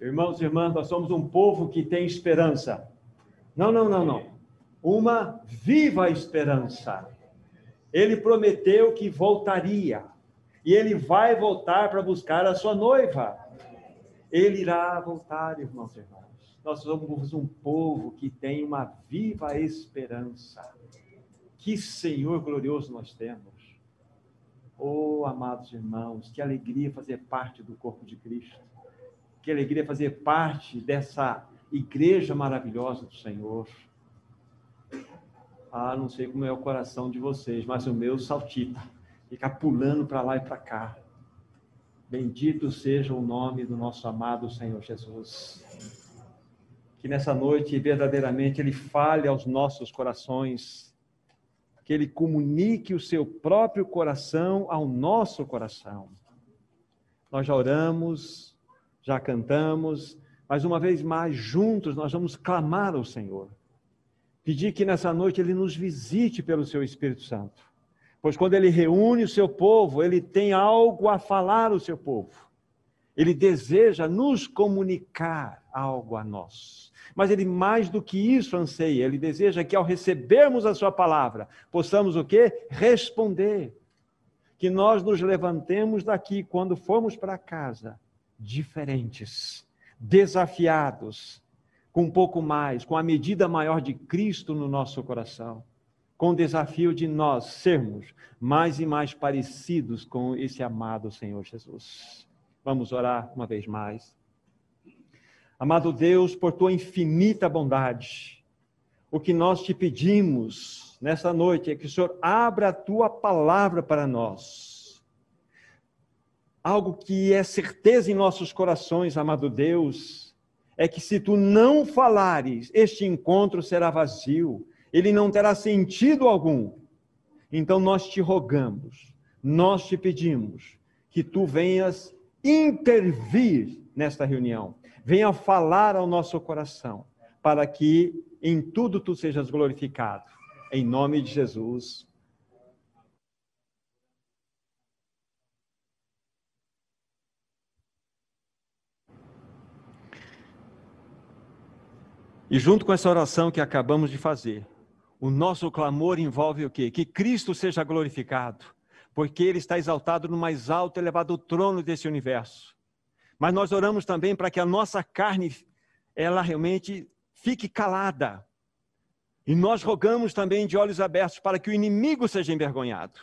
Irmãos e irmãs, nós somos um povo que tem esperança. Não, não, não, não. Uma viva esperança. Ele prometeu que voltaria. E ele vai voltar para buscar a sua noiva. Ele irá voltar, irmãos e irmãs. Nós somos um povo que tem uma viva esperança. Que Senhor glorioso nós temos. Oh, amados irmãos, que alegria fazer parte do corpo de Cristo. Que alegria fazer parte dessa igreja maravilhosa do Senhor. Ah, não sei como é o coração de vocês, mas o meu saltita, fica pulando para lá e para cá. Bendito seja o nome do nosso amado Senhor Jesus. Que nessa noite verdadeiramente ele fale aos nossos corações, que ele comunique o seu próprio coração ao nosso coração. Nós já oramos, já cantamos, mas uma vez mais, juntos, nós vamos clamar ao Senhor. Pedir que nessa noite Ele nos visite pelo Seu Espírito Santo. Pois quando Ele reúne o seu povo, Ele tem algo a falar ao seu povo. Ele deseja nos comunicar algo a nós. Mas Ele mais do que isso anseia. Ele deseja que ao recebermos a Sua palavra, possamos o quê? Responder. Que nós nos levantemos daqui quando formos para casa diferentes desafiados com um pouco mais, com a medida maior de Cristo no nosso coração, com o desafio de nós sermos mais e mais parecidos com esse amado Senhor Jesus. Vamos orar uma vez mais. Amado Deus, por tua infinita bondade, o que nós te pedimos nessa noite é que o Senhor abra a tua palavra para nós algo que é certeza em nossos corações, amado Deus, é que se tu não falares, este encontro será vazio, ele não terá sentido algum. Então nós te rogamos, nós te pedimos que tu venhas intervir nesta reunião, venha falar ao nosso coração, para que em tudo tu sejas glorificado. Em nome de Jesus. E junto com essa oração que acabamos de fazer, o nosso clamor envolve o quê? Que Cristo seja glorificado, porque Ele está exaltado no mais alto e elevado trono desse universo. Mas nós oramos também para que a nossa carne, ela realmente fique calada. E nós rogamos também de olhos abertos para que o inimigo seja envergonhado,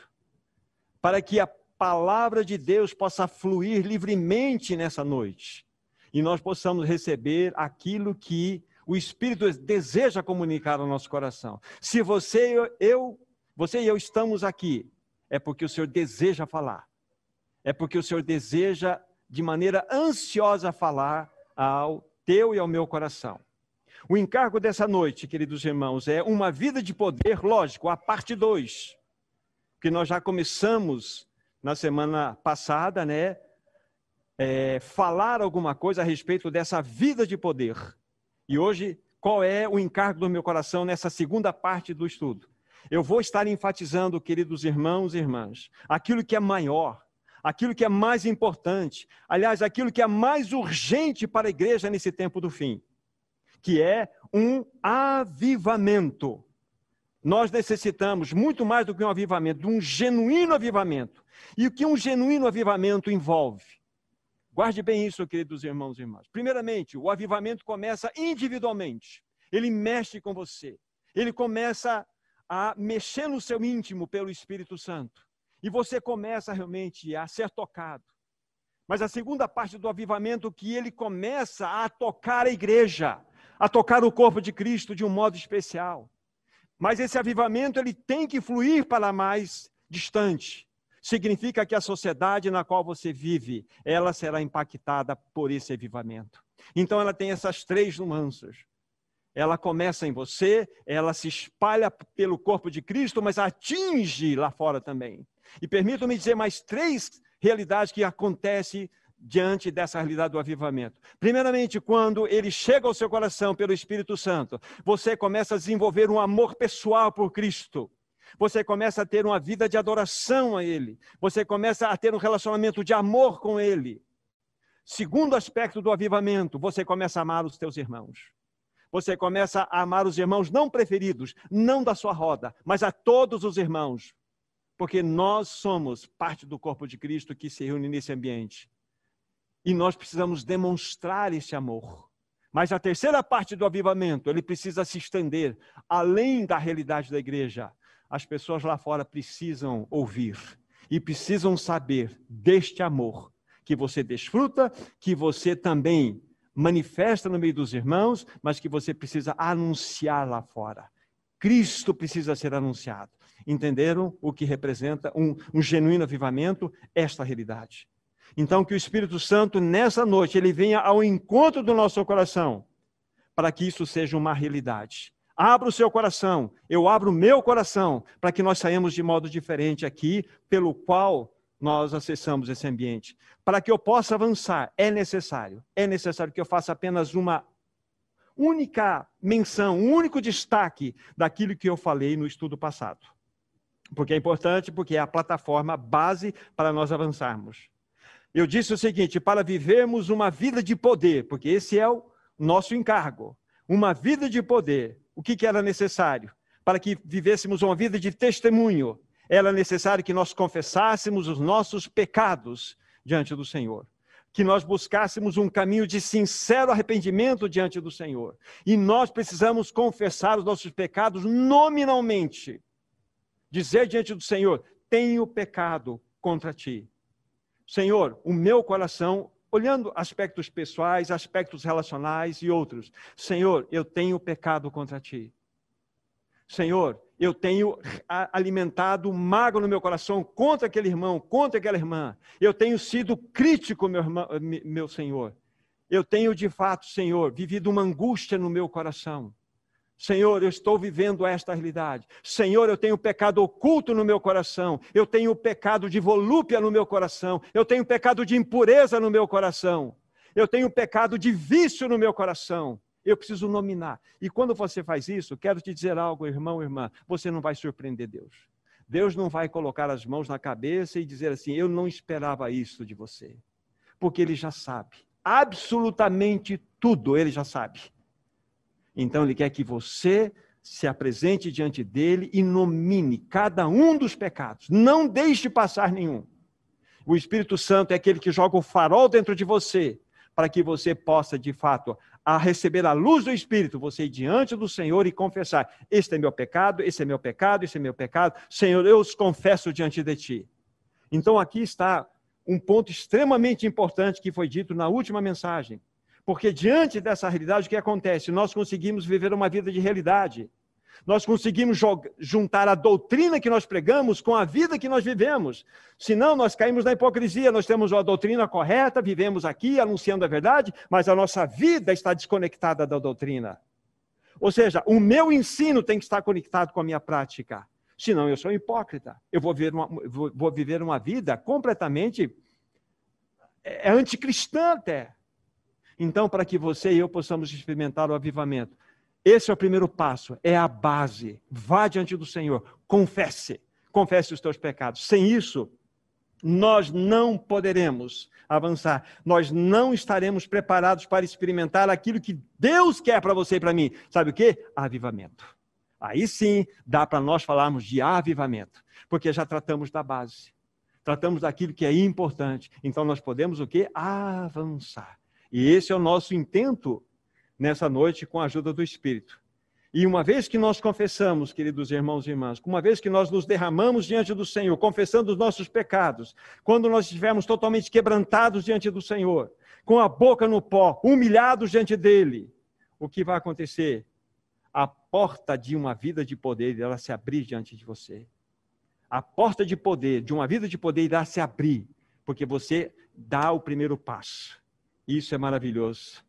para que a palavra de Deus possa fluir livremente nessa noite e nós possamos receber aquilo que o Espírito deseja comunicar ao nosso coração. Se você eu, você e eu estamos aqui, é porque o Senhor deseja falar. É porque o Senhor deseja de maneira ansiosa falar ao teu e ao meu coração. O encargo dessa noite, queridos irmãos, é uma vida de poder, lógico, a parte 2, que nós já começamos na semana passada, né? É, falar alguma coisa a respeito dessa vida de poder. E hoje, qual é o encargo do meu coração nessa segunda parte do estudo? Eu vou estar enfatizando, queridos irmãos e irmãs, aquilo que é maior, aquilo que é mais importante, aliás, aquilo que é mais urgente para a igreja nesse tempo do fim, que é um avivamento. Nós necessitamos muito mais do que um avivamento, de um genuíno avivamento. E o que um genuíno avivamento envolve? Guarde bem isso, queridos irmãos e irmãs. Primeiramente, o avivamento começa individualmente. Ele mexe com você. Ele começa a mexer no seu íntimo pelo Espírito Santo. E você começa realmente a ser tocado. Mas a segunda parte do avivamento que ele começa a tocar a igreja, a tocar o corpo de Cristo de um modo especial. Mas esse avivamento ele tem que fluir para mais distante significa que a sociedade na qual você vive, ela será impactada por esse avivamento. Então ela tem essas três nuances. Ela começa em você, ela se espalha pelo corpo de Cristo, mas atinge lá fora também. E permitam-me dizer mais três realidades que acontecem diante dessa realidade do avivamento. Primeiramente, quando ele chega ao seu coração pelo Espírito Santo, você começa a desenvolver um amor pessoal por Cristo. Você começa a ter uma vida de adoração a Ele. Você começa a ter um relacionamento de amor com Ele. Segundo aspecto do avivamento, você começa a amar os teus irmãos. Você começa a amar os irmãos não preferidos, não da sua roda, mas a todos os irmãos. Porque nós somos parte do corpo de Cristo que se reúne nesse ambiente. E nós precisamos demonstrar esse amor. Mas a terceira parte do avivamento, ele precisa se estender além da realidade da igreja. As pessoas lá fora precisam ouvir e precisam saber deste amor que você desfruta, que você também manifesta no meio dos irmãos, mas que você precisa anunciar lá fora. Cristo precisa ser anunciado. Entenderam o que representa um, um genuíno avivamento? Esta realidade. Então, que o Espírito Santo, nessa noite, ele venha ao encontro do nosso coração, para que isso seja uma realidade. Abra o seu coração, eu abro o meu coração, para que nós saímos de modo diferente aqui, pelo qual nós acessamos esse ambiente. Para que eu possa avançar, é necessário, é necessário que eu faça apenas uma única menção, um único destaque daquilo que eu falei no estudo passado. Porque é importante, porque é a plataforma base para nós avançarmos. Eu disse o seguinte: para vivermos uma vida de poder, porque esse é o nosso encargo, uma vida de poder, o que, que era necessário? Para que vivêssemos uma vida de testemunho, era necessário que nós confessássemos os nossos pecados diante do Senhor. Que nós buscássemos um caminho de sincero arrependimento diante do Senhor. E nós precisamos confessar os nossos pecados nominalmente. Dizer diante do Senhor: Tenho pecado contra ti. Senhor, o meu coração olhando aspectos pessoais, aspectos relacionais e outros. Senhor, eu tenho pecado contra ti. Senhor, eu tenho alimentado mágoa no meu coração contra aquele irmão, contra aquela irmã. Eu tenho sido crítico, meu, irmão, meu Senhor. Eu tenho, de fato, Senhor, vivido uma angústia no meu coração. Senhor, eu estou vivendo esta realidade. Senhor, eu tenho pecado oculto no meu coração. Eu tenho pecado de volúpia no meu coração. Eu tenho pecado de impureza no meu coração. Eu tenho pecado de vício no meu coração. Eu preciso nominar. E quando você faz isso, quero te dizer algo, irmão, irmã, você não vai surpreender Deus. Deus não vai colocar as mãos na cabeça e dizer assim: Eu não esperava isso de você. Porque Ele já sabe. Absolutamente tudo Ele já sabe. Então ele quer que você se apresente diante dele e nomine cada um dos pecados. Não deixe passar nenhum. O Espírito Santo é aquele que joga o farol dentro de você, para que você possa, de fato, a receber a luz do Espírito, você ir diante do Senhor e confessar: Este é meu pecado, esse é meu pecado, esse é meu pecado. Senhor, eu os confesso diante de ti. Então aqui está um ponto extremamente importante que foi dito na última mensagem. Porque diante dessa realidade, o que acontece? Nós conseguimos viver uma vida de realidade. Nós conseguimos juntar a doutrina que nós pregamos com a vida que nós vivemos. Senão, nós caímos na hipocrisia. Nós temos a doutrina correta, vivemos aqui anunciando a verdade, mas a nossa vida está desconectada da doutrina. Ou seja, o meu ensino tem que estar conectado com a minha prática. Senão, eu sou hipócrita. Eu vou viver uma, vou viver uma vida completamente é, é anticristã até. Então, para que você e eu possamos experimentar o avivamento, esse é o primeiro passo, é a base. Vá diante do Senhor, confesse, confesse os teus pecados. Sem isso, nós não poderemos avançar. Nós não estaremos preparados para experimentar aquilo que Deus quer para você e para mim. Sabe o que? Avivamento. Aí sim dá para nós falarmos de avivamento, porque já tratamos da base. Tratamos daquilo que é importante. Então nós podemos o que? Avançar. E esse é o nosso intento nessa noite com a ajuda do Espírito. E uma vez que nós confessamos, queridos irmãos e irmãs, uma vez que nós nos derramamos diante do Senhor, confessando os nossos pecados, quando nós estivermos totalmente quebrantados diante do Senhor, com a boca no pó, humilhados diante dele, o que vai acontecer? A porta de uma vida de poder ela se abrir diante de você. A porta de poder, de uma vida de poder, irá se abrir, porque você dá o primeiro passo. Isso é maravilhoso.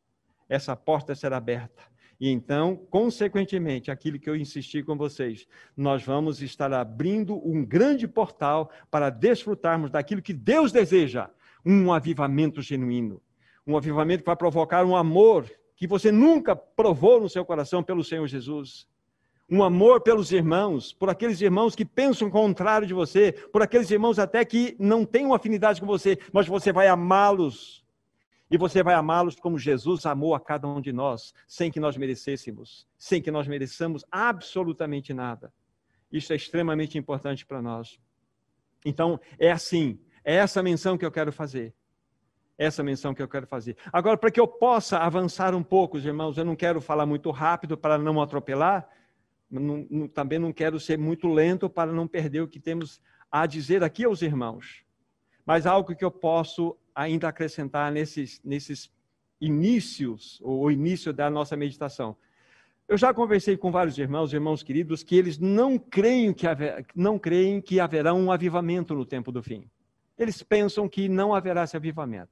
Essa porta será aberta. E então, consequentemente, aquilo que eu insisti com vocês, nós vamos estar abrindo um grande portal para desfrutarmos daquilo que Deus deseja, um avivamento genuíno. Um avivamento que vai provocar um amor que você nunca provou no seu coração pelo Senhor Jesus. Um amor pelos irmãos, por aqueles irmãos que pensam contrário de você, por aqueles irmãos até que não têm uma afinidade com você, mas você vai amá-los E você vai amá-los como Jesus amou a cada um de nós, sem que nós merecêssemos, sem que nós mereçamos absolutamente nada. Isso é extremamente importante para nós. Então, é assim, é essa menção que eu quero fazer. Essa menção que eu quero fazer. Agora, para que eu possa avançar um pouco, irmãos, eu não quero falar muito rápido para não atropelar, não, não, também não quero ser muito lento para não perder o que temos a dizer aqui aos irmãos. Mas algo que eu posso ainda acrescentar nesses, nesses inícios, o início da nossa meditação. Eu já conversei com vários irmãos, irmãos queridos, que eles não creem que, haver, não creem que haverá um avivamento no tempo do fim. Eles pensam que não haverá esse avivamento.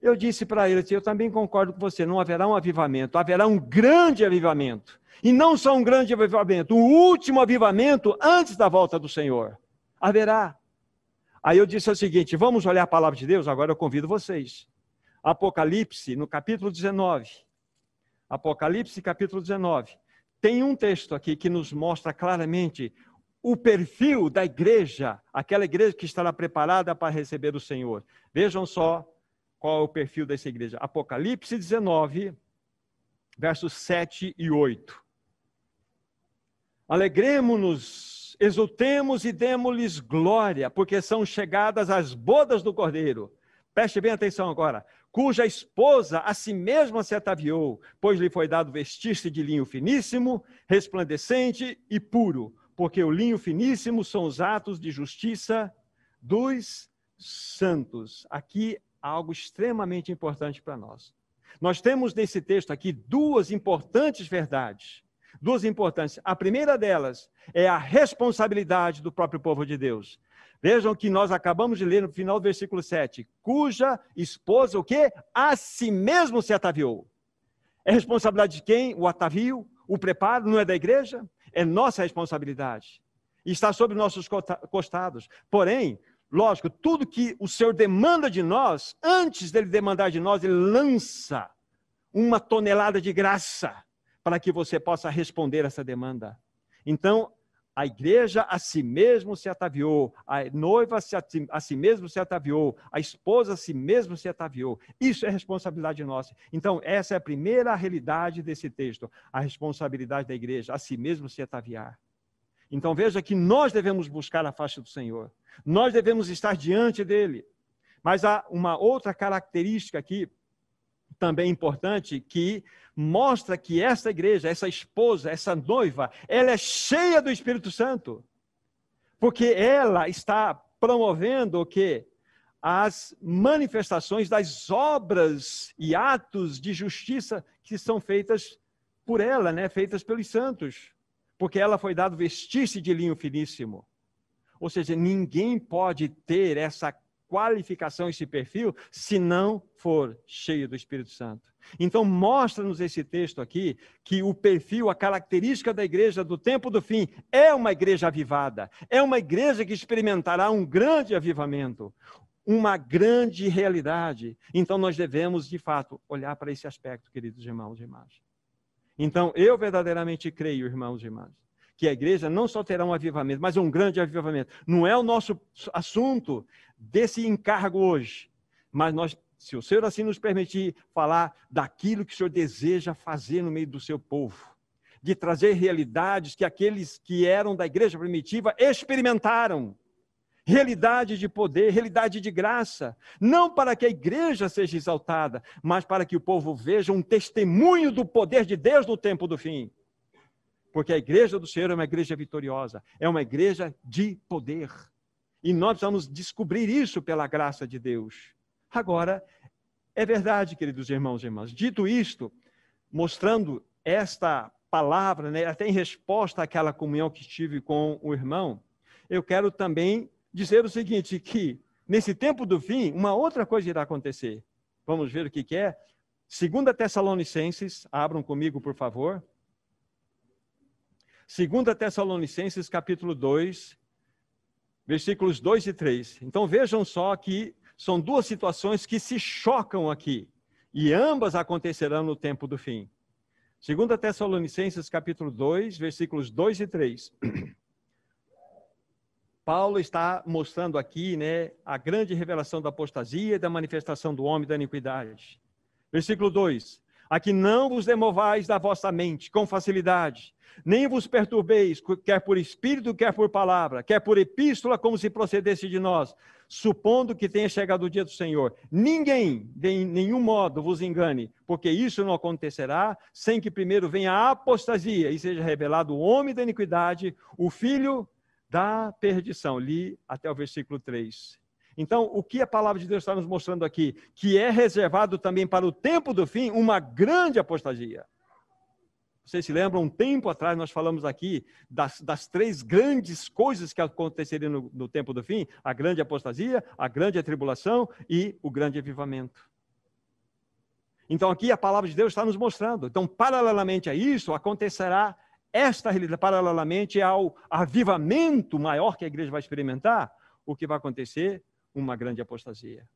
Eu disse para eles, eu também concordo com você, não haverá um avivamento, haverá um grande avivamento. E não só um grande avivamento, o último avivamento antes da volta do Senhor. Haverá. Aí eu disse o seguinte: vamos olhar a palavra de Deus? Agora eu convido vocês. Apocalipse, no capítulo 19. Apocalipse, capítulo 19. Tem um texto aqui que nos mostra claramente o perfil da igreja, aquela igreja que estará preparada para receber o Senhor. Vejam só qual é o perfil dessa igreja. Apocalipse 19, versos 7 e 8. Alegremos-nos exultemos e demos-lhes glória, porque são chegadas as bodas do Cordeiro. Preste bem atenção agora. Cuja esposa a si mesma se ataviou, pois lhe foi dado vestir-se de linho finíssimo, resplandecente e puro, porque o linho finíssimo são os atos de justiça dos santos. Aqui algo extremamente importante para nós. Nós temos nesse texto aqui duas importantes verdades duas importantes. A primeira delas é a responsabilidade do próprio povo de Deus. Vejam que nós acabamos de ler no final do versículo 7, cuja esposa o quê? A si mesmo se ataviou. É responsabilidade de quem? O atavio, o preparo, não é da igreja? É nossa responsabilidade. Está sobre nossos costados. Porém, lógico, tudo que o Senhor demanda de nós, antes dele demandar de nós, ele lança uma tonelada de graça para que você possa responder essa demanda. Então, a igreja a si mesmo se ataviou, a noiva a si, a si mesmo se ataviou, a esposa a si mesmo se ataviou. Isso é responsabilidade nossa. Então, essa é a primeira realidade desse texto, a responsabilidade da igreja, a si mesmo se ataviar. Então, veja que nós devemos buscar a face do Senhor, nós devemos estar diante dele. Mas há uma outra característica aqui também importante que mostra que essa igreja, essa esposa, essa noiva, ela é cheia do Espírito Santo. Porque ela está promovendo o quê? As manifestações das obras e atos de justiça que são feitas por ela, né? feitas pelos santos. Porque ela foi dado vestir-se de linho finíssimo. Ou seja, ninguém pode ter essa qualificação, esse perfil, se não for cheio do Espírito Santo. Então, mostra-nos esse texto aqui que o perfil, a característica da igreja do tempo do fim é uma igreja avivada, é uma igreja que experimentará um grande avivamento, uma grande realidade. Então, nós devemos, de fato, olhar para esse aspecto, queridos irmãos e irmãs. Então, eu verdadeiramente creio, irmãos e irmãs, que a igreja não só terá um avivamento, mas um grande avivamento. Não é o nosso assunto desse encargo hoje, mas nós, se o Senhor assim nos permitir, falar daquilo que o Senhor deseja fazer no meio do seu povo, de trazer realidades que aqueles que eram da igreja primitiva experimentaram. Realidade de poder, realidade de graça, não para que a igreja seja exaltada, mas para que o povo veja um testemunho do poder de Deus no tempo do fim. Porque a igreja do Senhor é uma igreja vitoriosa, é uma igreja de poder. E nós vamos descobrir isso pela graça de Deus. Agora, é verdade, queridos irmãos e irmãs, dito isto, mostrando esta palavra, né, até em resposta àquela comunhão que tive com o irmão, eu quero também dizer o seguinte: que nesse tempo do fim, uma outra coisa irá acontecer. Vamos ver o que, que é. Segunda Tessalonicenses, abram comigo, por favor. 2 Tessalonicenses, capítulo 2, versículos 2 e 3. Então vejam só que são duas situações que se chocam aqui, e ambas acontecerão no tempo do fim. 2 Tessalonicenses, capítulo 2, versículos 2 e 3. Paulo está mostrando aqui né, a grande revelação da apostasia e da manifestação do homem da iniquidade. Versículo 2: A que não vos demovais da vossa mente com facilidade, nem vos perturbeis, quer por espírito, quer por palavra, quer por epístola, como se procedesse de nós, supondo que tenha chegado o dia do Senhor. Ninguém, de nenhum modo, vos engane, porque isso não acontecerá sem que primeiro venha a apostasia e seja revelado o homem da iniquidade, o filho da perdição. Li até o versículo 3. Então, o que a palavra de Deus está nos mostrando aqui? Que é reservado também para o tempo do fim uma grande apostasia. Vocês se lembram, um tempo atrás nós falamos aqui das, das três grandes coisas que aconteceriam no, no tempo do fim: a grande apostasia, a grande atribulação e o grande avivamento. Então, aqui a palavra de Deus está nos mostrando. Então, paralelamente a isso, acontecerá esta realidade, paralelamente ao avivamento maior que a igreja vai experimentar, o que vai acontecer? Uma grande apostasia.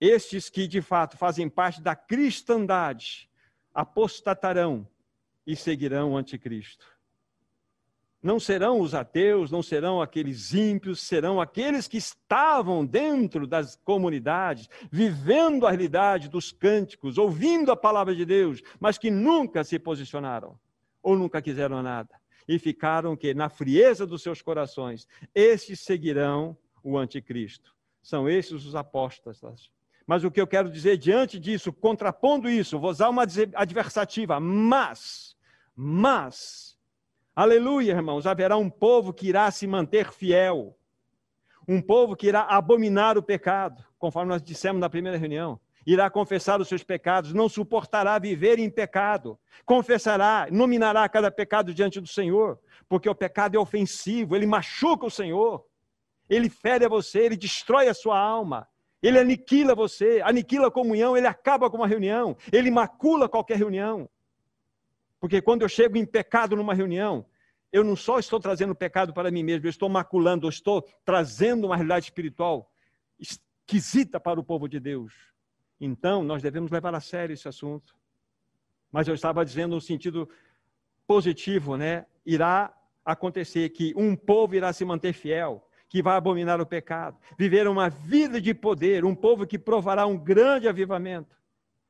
Estes que de fato fazem parte da cristandade apostatarão e seguirão o anticristo. Não serão os ateus, não serão aqueles ímpios, serão aqueles que estavam dentro das comunidades, vivendo a realidade dos cânticos, ouvindo a palavra de Deus, mas que nunca se posicionaram ou nunca quiseram nada e ficaram que na frieza dos seus corações, esses seguirão o anticristo. São esses os apóstolos. Mas o que eu quero dizer diante disso, contrapondo isso, vou usar uma adversativa, mas, mas, aleluia, irmãos, haverá um povo que irá se manter fiel, um povo que irá abominar o pecado, conforme nós dissemos na primeira reunião irá confessar os seus pecados, não suportará viver em pecado, confessará, nominará cada pecado diante do Senhor, porque o pecado é ofensivo, ele machuca o Senhor, ele fere a você, ele destrói a sua alma, ele aniquila você, aniquila a comunhão, ele acaba com uma reunião, ele macula qualquer reunião. Porque quando eu chego em pecado numa reunião, eu não só estou trazendo pecado para mim mesmo, eu estou maculando, eu estou trazendo uma realidade espiritual esquisita para o povo de Deus. Então, nós devemos levar a sério esse assunto. Mas eu estava dizendo no sentido positivo, né? Irá acontecer que um povo irá se manter fiel, que vai abominar o pecado, viver uma vida de poder, um povo que provará um grande avivamento.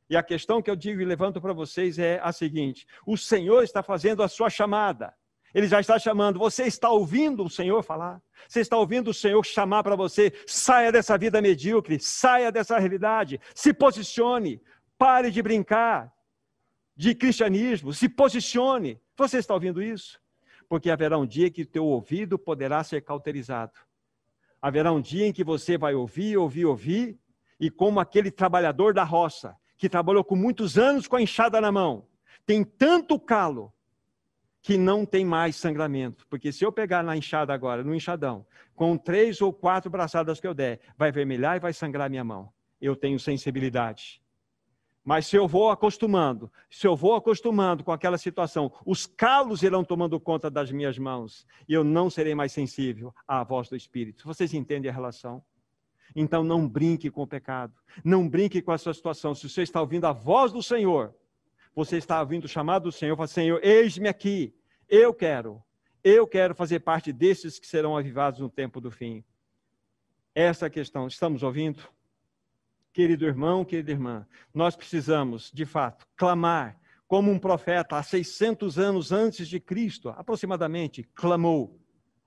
E a questão que eu digo e levanto para vocês é a seguinte: o Senhor está fazendo a sua chamada. Ele já está chamando. Você está ouvindo o Senhor falar? Você está ouvindo o Senhor chamar para você? Saia dessa vida medíocre, saia dessa realidade, se posicione, pare de brincar de cristianismo, se posicione. Você está ouvindo isso? Porque haverá um dia que teu ouvido poderá ser cauterizado. Haverá um dia em que você vai ouvir, ouvir, ouvir, e como aquele trabalhador da roça, que trabalhou com muitos anos com a enxada na mão, tem tanto calo que não tem mais sangramento. Porque se eu pegar na enxada agora, no enxadão, com três ou quatro braçadas que eu der, vai vermelhar e vai sangrar minha mão. Eu tenho sensibilidade. Mas se eu vou acostumando, se eu vou acostumando com aquela situação, os calos irão tomando conta das minhas mãos e eu não serei mais sensível à voz do Espírito. Vocês entendem a relação? Então não brinque com o pecado, não brinque com essa situação. Se você está ouvindo a voz do Senhor, você está ouvindo o chamado do Senhor, fala, Senhor, eis-me aqui, eu quero, eu quero fazer parte desses que serão avivados no tempo do fim. Essa é a questão, estamos ouvindo? Querido irmão, querida irmã, nós precisamos, de fato, clamar como um profeta há 600 anos antes de Cristo, aproximadamente, clamou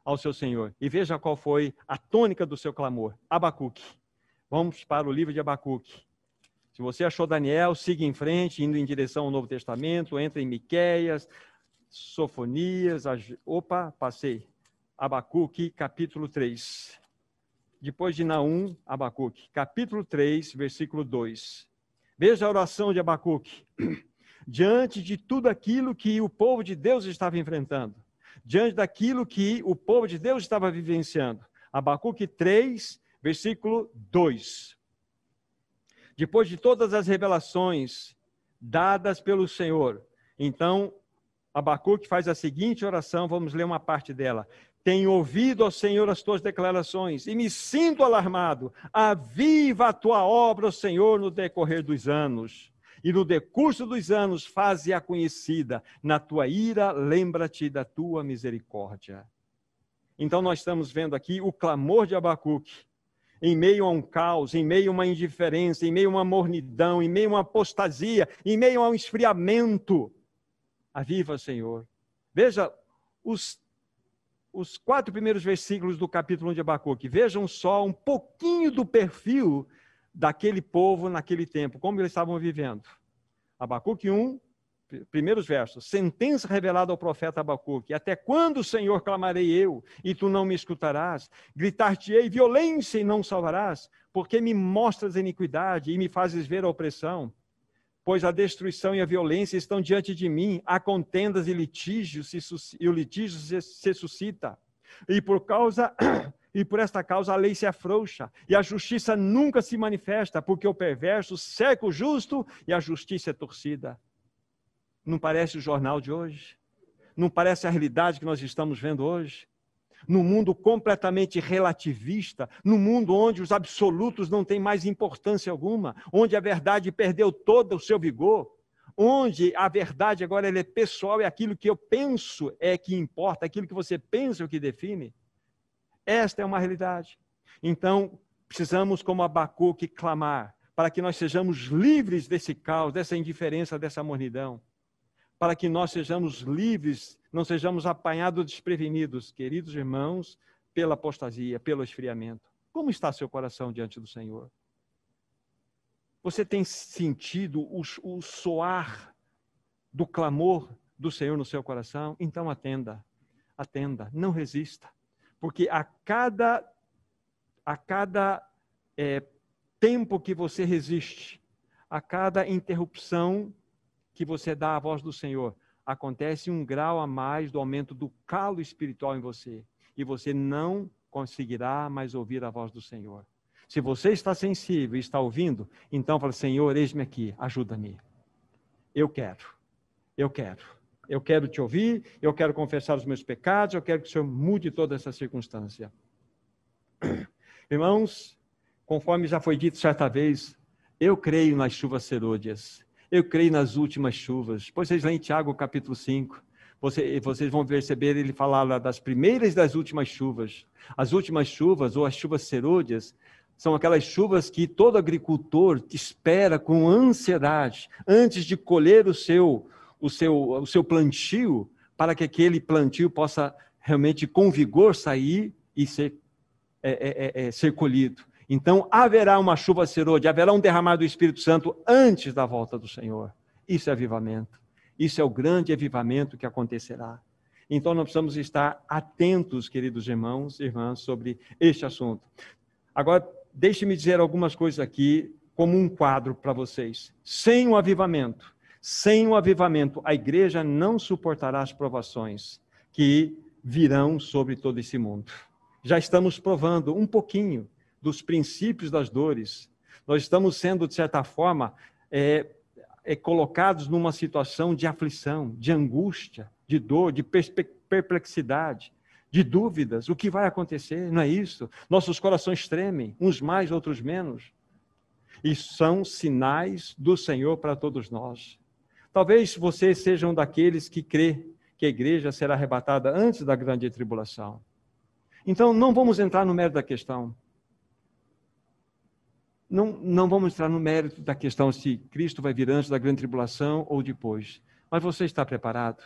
ao seu Senhor. E veja qual foi a tônica do seu clamor. Abacuque. Vamos para o livro de Abacuque. Se você achou Daniel, siga em frente, indo em direção ao Novo Testamento, entre em Miqueias, Sofonias, opa, passei. Abacuque, capítulo 3. Depois de Naum, Abacuque, capítulo 3, versículo 2. Veja a oração de Abacuque. Diante de tudo aquilo que o povo de Deus estava enfrentando, diante daquilo que o povo de Deus estava vivenciando. Abacuque 3, versículo 2 depois de todas as revelações dadas pelo Senhor, então Abacuque faz a seguinte oração, vamos ler uma parte dela. Tenho ouvido, ó Senhor, as tuas declarações e me sinto alarmado. Aviva a tua obra, ó Senhor, no decorrer dos anos. E no decurso dos anos, faze-a conhecida. Na tua ira, lembra-te da tua misericórdia. Então nós estamos vendo aqui o clamor de Abacuque. Em meio a um caos, em meio a uma indiferença, em meio a uma mornidão, em meio a uma apostasia, em meio a um esfriamento. Aviva, Senhor. Veja os, os quatro primeiros versículos do capítulo 1 de Abacuque. Vejam só um pouquinho do perfil daquele povo naquele tempo, como eles estavam vivendo. Abacuque 1, primeiros versos. Sentença revelada ao profeta Abacuque: Até quando, Senhor, clamarei eu, e tu não me escutarás? Gritar-te-ei violência e não salvarás? Porque me mostras iniquidade e me fazes ver a opressão? Pois a destruição e a violência estão diante de mim, há contendas e litígios, e o litígio se, se suscita. E por causa e por esta causa a lei se afrouxa, e a justiça nunca se manifesta, porque o perverso seca o justo e a justiça é torcida. Não parece o jornal de hoje? Não parece a realidade que nós estamos vendo hoje? No mundo completamente relativista, no mundo onde os absolutos não têm mais importância alguma, onde a verdade perdeu todo o seu vigor, onde a verdade agora é pessoal e aquilo que eu penso é que importa, aquilo que você pensa é o que define. Esta é uma realidade. Então, precisamos, como Abacuque, clamar para que nós sejamos livres desse caos, dessa indiferença, dessa mornidão para que nós sejamos livres, não sejamos apanhados desprevenidos, queridos irmãos, pela apostasia, pelo esfriamento. Como está seu coração diante do Senhor? Você tem sentido o, o soar do clamor do Senhor no seu coração? Então atenda, atenda, não resista, porque a cada a cada é, tempo que você resiste, a cada interrupção que você dá à voz do Senhor, acontece um grau a mais do aumento do calo espiritual em você. E você não conseguirá mais ouvir a voz do Senhor. Se você está sensível e está ouvindo, então fala: Senhor, eis-me aqui, ajuda-me. Eu quero, eu quero, eu quero te ouvir, eu quero confessar os meus pecados, eu quero que o Senhor mude toda essa circunstância. Irmãos, conforme já foi dito certa vez, eu creio nas chuvas serôdias. Eu creio nas últimas chuvas. Depois vocês leem Tiago capítulo 5. Você, vocês vão perceber ele falar das primeiras das últimas chuvas. As últimas chuvas, ou as chuvas serôdias, são aquelas chuvas que todo agricultor espera com ansiedade antes de colher o seu, o seu, o seu plantio, para que aquele plantio possa realmente com vigor sair e ser, é, é, é, é ser colhido. Então haverá uma chuva serôdia, haverá um derramar do Espírito Santo antes da volta do Senhor. Isso é avivamento. Isso é o grande avivamento que acontecerá. Então nós precisamos estar atentos, queridos irmãos e irmãs, sobre este assunto. Agora, deixe-me dizer algumas coisas aqui como um quadro para vocês. Sem o avivamento, sem o avivamento, a igreja não suportará as provações que virão sobre todo esse mundo. Já estamos provando um pouquinho dos princípios das dores. Nós estamos sendo, de certa forma, é, é, colocados numa situação de aflição, de angústia, de dor, de perplexidade, de dúvidas. O que vai acontecer? Não é isso? Nossos corações tremem, uns mais, outros menos. E são sinais do Senhor para todos nós. Talvez vocês sejam daqueles que crê que a igreja será arrebatada antes da grande tribulação. Então, não vamos entrar no mérito da questão. Não, não vamos entrar no mérito da questão se Cristo vai vir antes da grande tribulação ou depois. Mas você está preparado?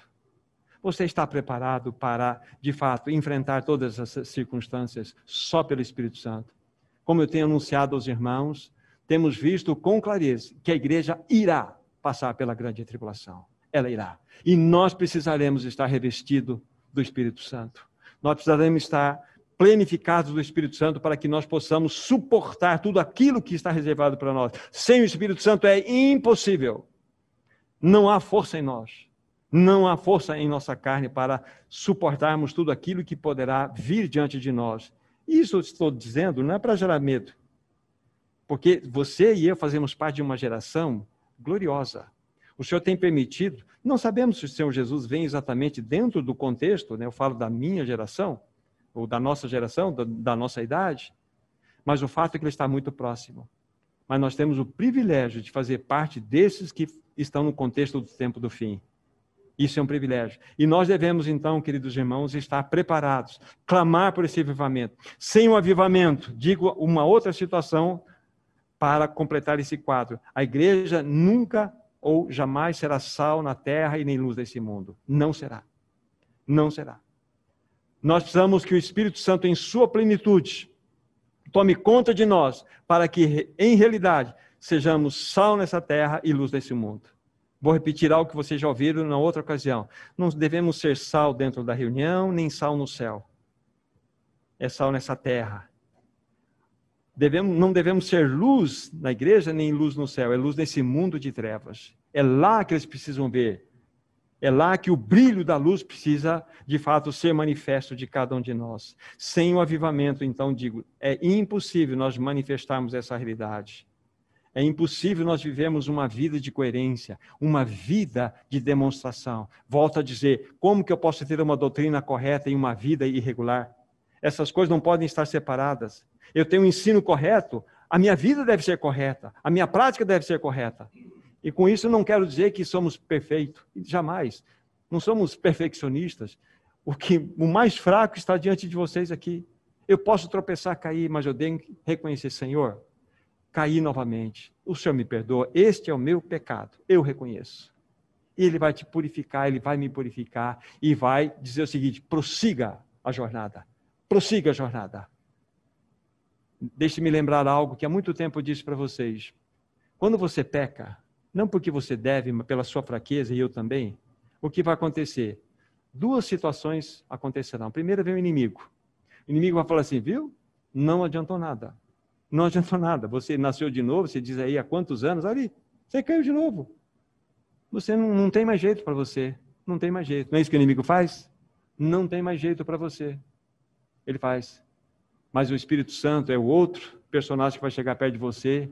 Você está preparado para, de fato, enfrentar todas essas circunstâncias só pelo Espírito Santo? Como eu tenho anunciado aos irmãos, temos visto com clareza que a igreja irá passar pela grande tribulação. Ela irá. E nós precisaremos estar revestidos do Espírito Santo. Nós precisaremos estar plenificados do Espírito Santo para que nós possamos suportar tudo aquilo que está reservado para nós. Sem o Espírito Santo é impossível. Não há força em nós. Não há força em nossa carne para suportarmos tudo aquilo que poderá vir diante de nós. Isso eu estou dizendo não é para gerar medo. Porque você e eu fazemos parte de uma geração gloriosa. O Senhor tem permitido, não sabemos se o Senhor Jesus vem exatamente dentro do contexto, né? eu falo da minha geração, ou da nossa geração, da, da nossa idade, mas o fato é que ele está muito próximo. Mas nós temos o privilégio de fazer parte desses que estão no contexto do tempo do fim. Isso é um privilégio. E nós devemos, então, queridos irmãos, estar preparados, clamar por esse avivamento. Sem o avivamento, digo uma outra situação para completar esse quadro: a igreja nunca ou jamais será sal na terra e nem luz desse mundo. Não será. Não será. Nós precisamos que o Espírito Santo, em sua plenitude, tome conta de nós, para que, em realidade, sejamos sal nessa terra e luz nesse mundo. Vou repetir algo que vocês já ouviram na outra ocasião. Não devemos ser sal dentro da reunião, nem sal no céu. É sal nessa terra. Devemos, não devemos ser luz na igreja, nem luz no céu. É luz nesse mundo de trevas. É lá que eles precisam ver. É lá que o brilho da luz precisa, de fato, ser manifesto de cada um de nós. Sem o avivamento, então, digo, é impossível nós manifestarmos essa realidade. É impossível nós vivermos uma vida de coerência, uma vida de demonstração. Volto a dizer, como que eu posso ter uma doutrina correta e uma vida irregular? Essas coisas não podem estar separadas. Eu tenho um ensino correto, a minha vida deve ser correta, a minha prática deve ser correta. E com isso não quero dizer que somos perfeitos, jamais. Não somos perfeccionistas. O que o mais fraco está diante de vocês aqui. Eu posso tropeçar, cair, mas eu tenho que reconhecer, Senhor, cair novamente. O Senhor me perdoa, este é o meu pecado, eu reconheço. Ele vai te purificar, Ele vai me purificar e vai dizer o seguinte: prossiga a jornada, prossiga a jornada. Deixe-me lembrar algo que há muito tempo eu disse para vocês. Quando você peca, não porque você deve, mas pela sua fraqueza e eu também, o que vai acontecer? Duas situações acontecerão. Primeiro vem o inimigo. O inimigo vai falar assim, viu? Não adiantou nada. Não adiantou nada. Você nasceu de novo, você diz aí há quantos anos? Ali, você caiu de novo. Você não, não tem mais jeito para você. Não tem mais jeito. Não é isso que o inimigo faz? Não tem mais jeito para você. Ele faz. Mas o Espírito Santo é o outro personagem que vai chegar perto de você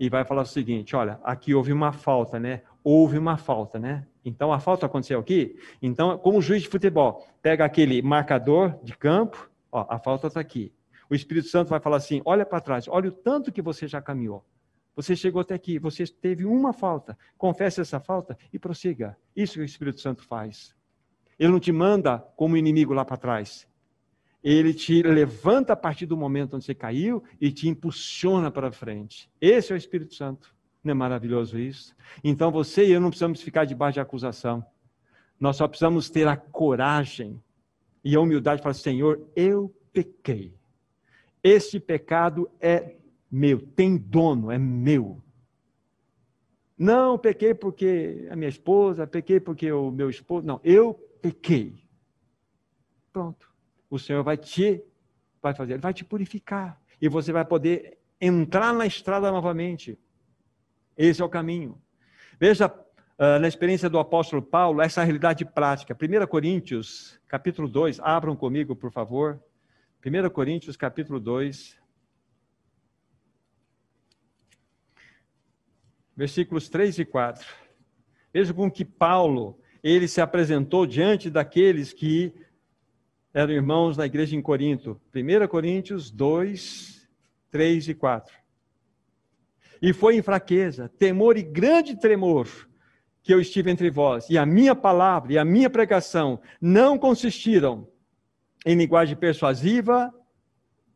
e vai falar o seguinte: olha, aqui houve uma falta, né? Houve uma falta, né? Então a falta aconteceu aqui. Então, como juiz de futebol, pega aquele marcador de campo, ó, a falta está aqui o Espírito Santo vai falar assim: olha para trás, olha o tanto que você já caminhou. Você chegou até aqui, você teve uma falta. Confesse essa falta e prossiga. Isso que o Espírito Santo faz. Ele não te manda como inimigo lá para trás. Ele te levanta a partir do momento onde você caiu e te impulsiona para frente. Esse é o Espírito Santo. Não é maravilhoso isso? Então você e eu não precisamos ficar debaixo de acusação. Nós só precisamos ter a coragem e a humildade de falar: Senhor, eu pequei. Este pecado é meu, tem dono, é meu. Não pequei porque a minha esposa, pequei porque o meu esposo. Não, eu pequei. Pronto. O Senhor vai te vai fazer, ele vai te purificar e você vai poder entrar na estrada novamente. Esse é o caminho. Veja uh, na experiência do apóstolo Paulo essa realidade prática. 1 Coríntios, capítulo 2, abram comigo, por favor. 1 Coríntios capítulo 2, versículos 3 e 4. Veja com que Paulo, ele se apresentou diante daqueles que eram irmãos na igreja em Corinto. 1 Coríntios 2, 3 e 4. E foi em fraqueza, temor e grande tremor que eu estive entre vós, e a minha palavra e a minha pregação não consistiram em linguagem persuasiva,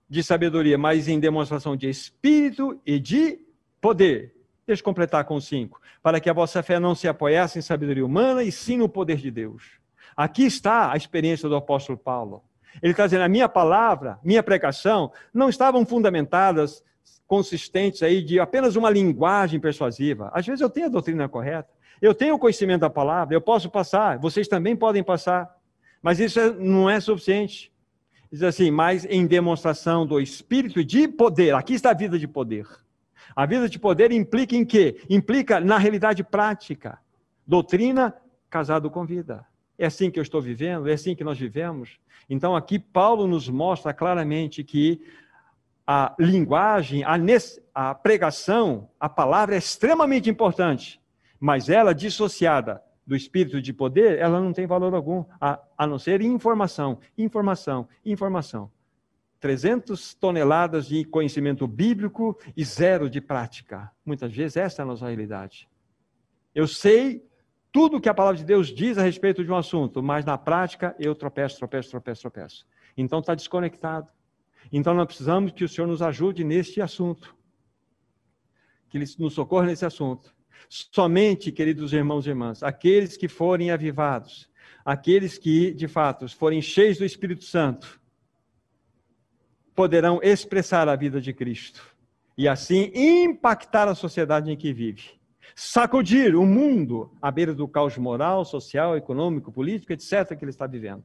de sabedoria, mas em demonstração de espírito e de poder. Deixa eu completar com cinco. Para que a vossa fé não se apoiasse em sabedoria humana, e sim no poder de Deus. Aqui está a experiência do apóstolo Paulo. Ele está dizendo: a minha palavra, minha pregação, não estavam fundamentadas, consistentes aí de apenas uma linguagem persuasiva. Às vezes eu tenho a doutrina correta, eu tenho o conhecimento da palavra, eu posso passar, vocês também podem passar. Mas isso é, não é suficiente. Diz assim, mas em demonstração do espírito de poder. Aqui está a vida de poder. A vida de poder implica em quê? Implica na realidade prática. Doutrina casado com vida. É assim que eu estou vivendo, é assim que nós vivemos. Então aqui Paulo nos mostra claramente que a linguagem, a, a pregação, a palavra é extremamente importante, mas ela dissociada do espírito de poder, ela não tem valor algum, a, a não ser informação, informação, informação. 300 toneladas de conhecimento bíblico e zero de prática. Muitas vezes essa é a nossa realidade. Eu sei tudo que a palavra de Deus diz a respeito de um assunto, mas na prática eu tropeço, tropeço, tropeço, tropeço. Então está desconectado. Então nós precisamos que o Senhor nos ajude neste assunto. Que Ele nos socorra nesse assunto. Somente, queridos irmãos e irmãs, aqueles que forem avivados, aqueles que, de fato, forem cheios do Espírito Santo, poderão expressar a vida de Cristo e assim impactar a sociedade em que vive. Sacudir o mundo à beira do caos moral, social, econômico, político, etc., que ele está vivendo.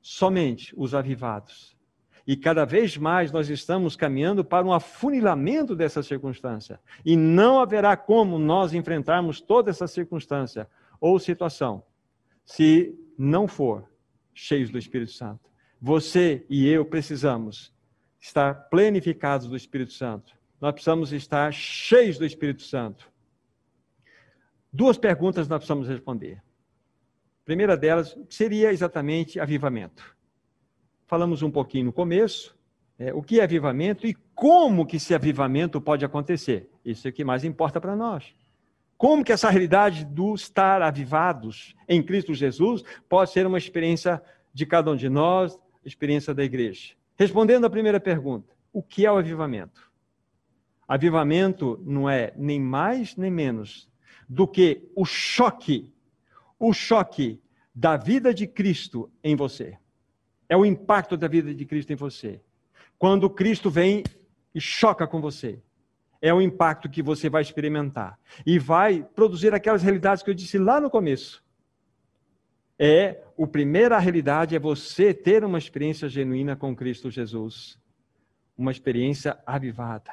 Somente os avivados. E cada vez mais nós estamos caminhando para um afunilamento dessa circunstância. E não haverá como nós enfrentarmos toda essa circunstância ou situação se não for cheios do Espírito Santo. Você e eu precisamos estar plenificados do Espírito Santo. Nós precisamos estar cheios do Espírito Santo. Duas perguntas nós precisamos responder. A primeira delas seria exatamente avivamento. Falamos um pouquinho no começo, é, o que é avivamento e como que esse avivamento pode acontecer. Isso é o que mais importa para nós. Como que essa realidade do estar avivados em Cristo Jesus pode ser uma experiência de cada um de nós, experiência da igreja. Respondendo à primeira pergunta, o que é o avivamento? Avivamento não é nem mais nem menos do que o choque, o choque da vida de Cristo em você. É o impacto da vida de Cristo em você. Quando Cristo vem e choca com você, é o impacto que você vai experimentar e vai produzir aquelas realidades que eu disse lá no começo é o primeira realidade é você ter uma experiência genuína com Cristo Jesus, uma experiência avivada,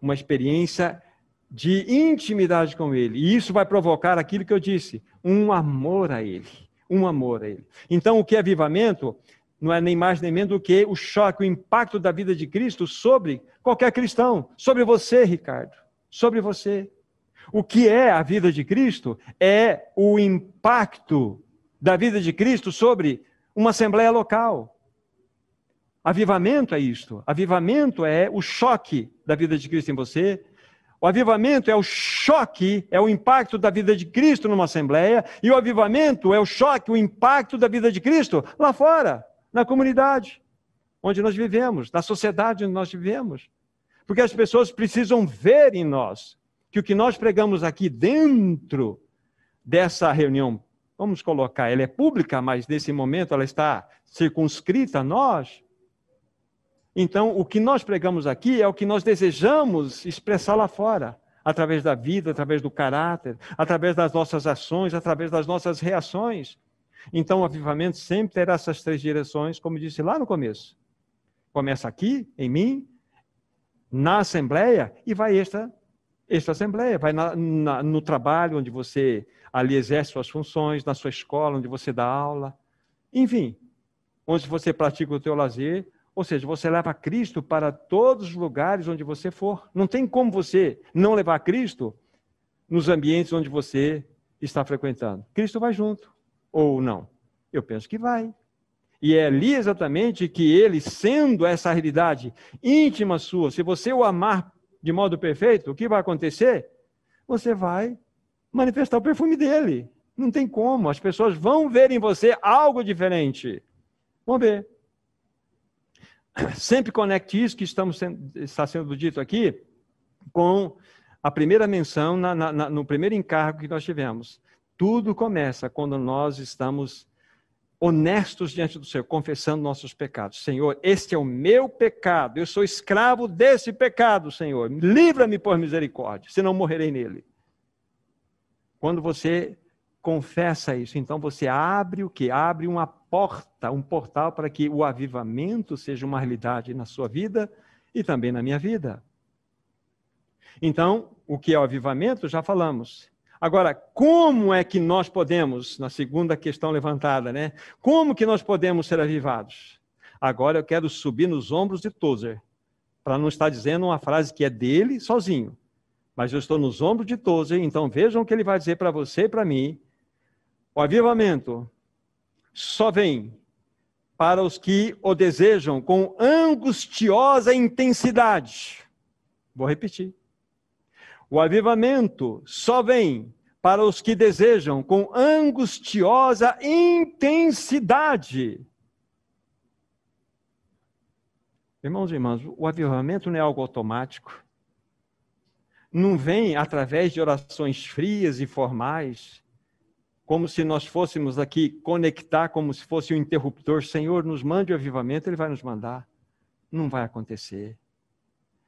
uma experiência de intimidade com Ele. E isso vai provocar aquilo que eu disse, um amor a Ele, um amor a Ele. Então, o que é avivamento não é nem mais nem menos do que o choque, o impacto da vida de Cristo sobre qualquer cristão, sobre você, Ricardo, sobre você. O que é a vida de Cristo é o impacto da vida de Cristo sobre uma assembleia local. Avivamento é isto. Avivamento é o choque da vida de Cristo em você. O avivamento é o choque, é o impacto da vida de Cristo numa assembleia. E o avivamento é o choque, o impacto da vida de Cristo lá fora, na comunidade onde nós vivemos, na sociedade onde nós vivemos. Porque as pessoas precisam ver em nós que o que nós pregamos aqui dentro dessa reunião vamos colocar, ela é pública, mas nesse momento ela está circunscrita a nós. Então, o que nós pregamos aqui é o que nós desejamos expressar lá fora, através da vida, através do caráter, através das nossas ações, através das nossas reações. Então, o avivamento sempre terá essas três direções, como disse lá no começo. Começa aqui, em mim, na Assembleia, e vai esta, esta Assembleia, vai na, na, no trabalho onde você ali exerce suas funções, na sua escola, onde você dá aula, enfim, onde você pratica o teu lazer, ou seja, você leva Cristo para todos os lugares onde você for. Não tem como você não levar Cristo nos ambientes onde você está frequentando. Cristo vai junto, ou não? Eu penso que vai. E é ali exatamente que ele, sendo essa realidade íntima sua, se você o amar de modo perfeito, o que vai acontecer? Você vai manifestar o perfume dele. Não tem como. As pessoas vão ver em você algo diferente. Vamos ver. Sempre conecte isso que estamos sendo, está sendo dito aqui com a primeira menção na, na, no primeiro encargo que nós tivemos. Tudo começa quando nós estamos honestos diante do Senhor, confessando nossos pecados. Senhor, este é o meu pecado, eu sou escravo desse pecado, Senhor. Livra-me por misericórdia, senão morrerei nele. Quando você confessa isso, então você abre o que? Abre uma porta, um portal para que o avivamento seja uma realidade na sua vida e também na minha vida. Então, o que é o avivamento? Já falamos. Agora, como é que nós podemos, na segunda questão levantada, né? Como que nós podemos ser avivados? Agora eu quero subir nos ombros de Tozer, para não estar dizendo uma frase que é dele sozinho mas eu estou nos ombros de todos, então vejam o que ele vai dizer para você e para mim. O avivamento só vem para os que o desejam com angustiosa intensidade. Vou repetir. O avivamento só vem para os que desejam com angustiosa intensidade. Irmãos e irmãs, o avivamento não é algo automático. Não vem através de orações frias e formais, como se nós fôssemos aqui conectar como se fosse um interruptor. Senhor, nos mande o avivamento, ele vai nos mandar. Não vai acontecer.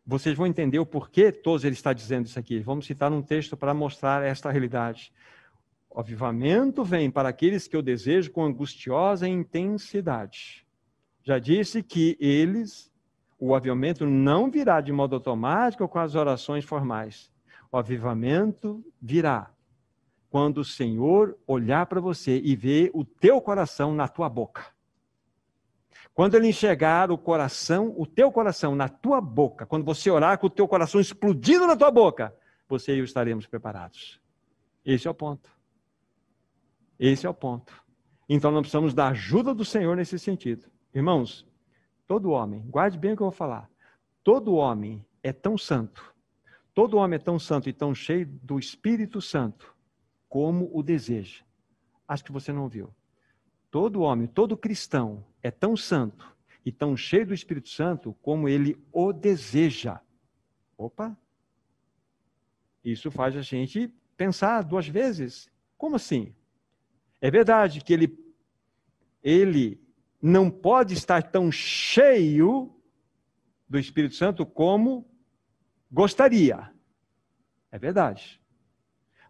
Vocês vão entender o porquê todos ele está dizendo isso aqui. Vamos citar um texto para mostrar esta realidade. O avivamento vem para aqueles que eu desejo com angustiosa intensidade. Já disse que eles o avivamento não virá de modo automático com as orações formais. O avivamento virá quando o Senhor olhar para você e ver o teu coração na tua boca. Quando ele enxergar o coração, o teu coração na tua boca, quando você orar com o teu coração explodindo na tua boca, você e eu estaremos preparados. Esse é o ponto. Esse é o ponto. Então nós precisamos da ajuda do Senhor nesse sentido. Irmãos, Todo homem, guarde bem o que eu vou falar. Todo homem é tão santo, todo homem é tão santo e tão cheio do Espírito Santo como o deseja. Acho que você não viu. Todo homem, todo cristão é tão santo e tão cheio do Espírito Santo como ele o deseja. Opa! Isso faz a gente pensar duas vezes. Como assim? É verdade que ele, ele não pode estar tão cheio do Espírito Santo como gostaria. É verdade.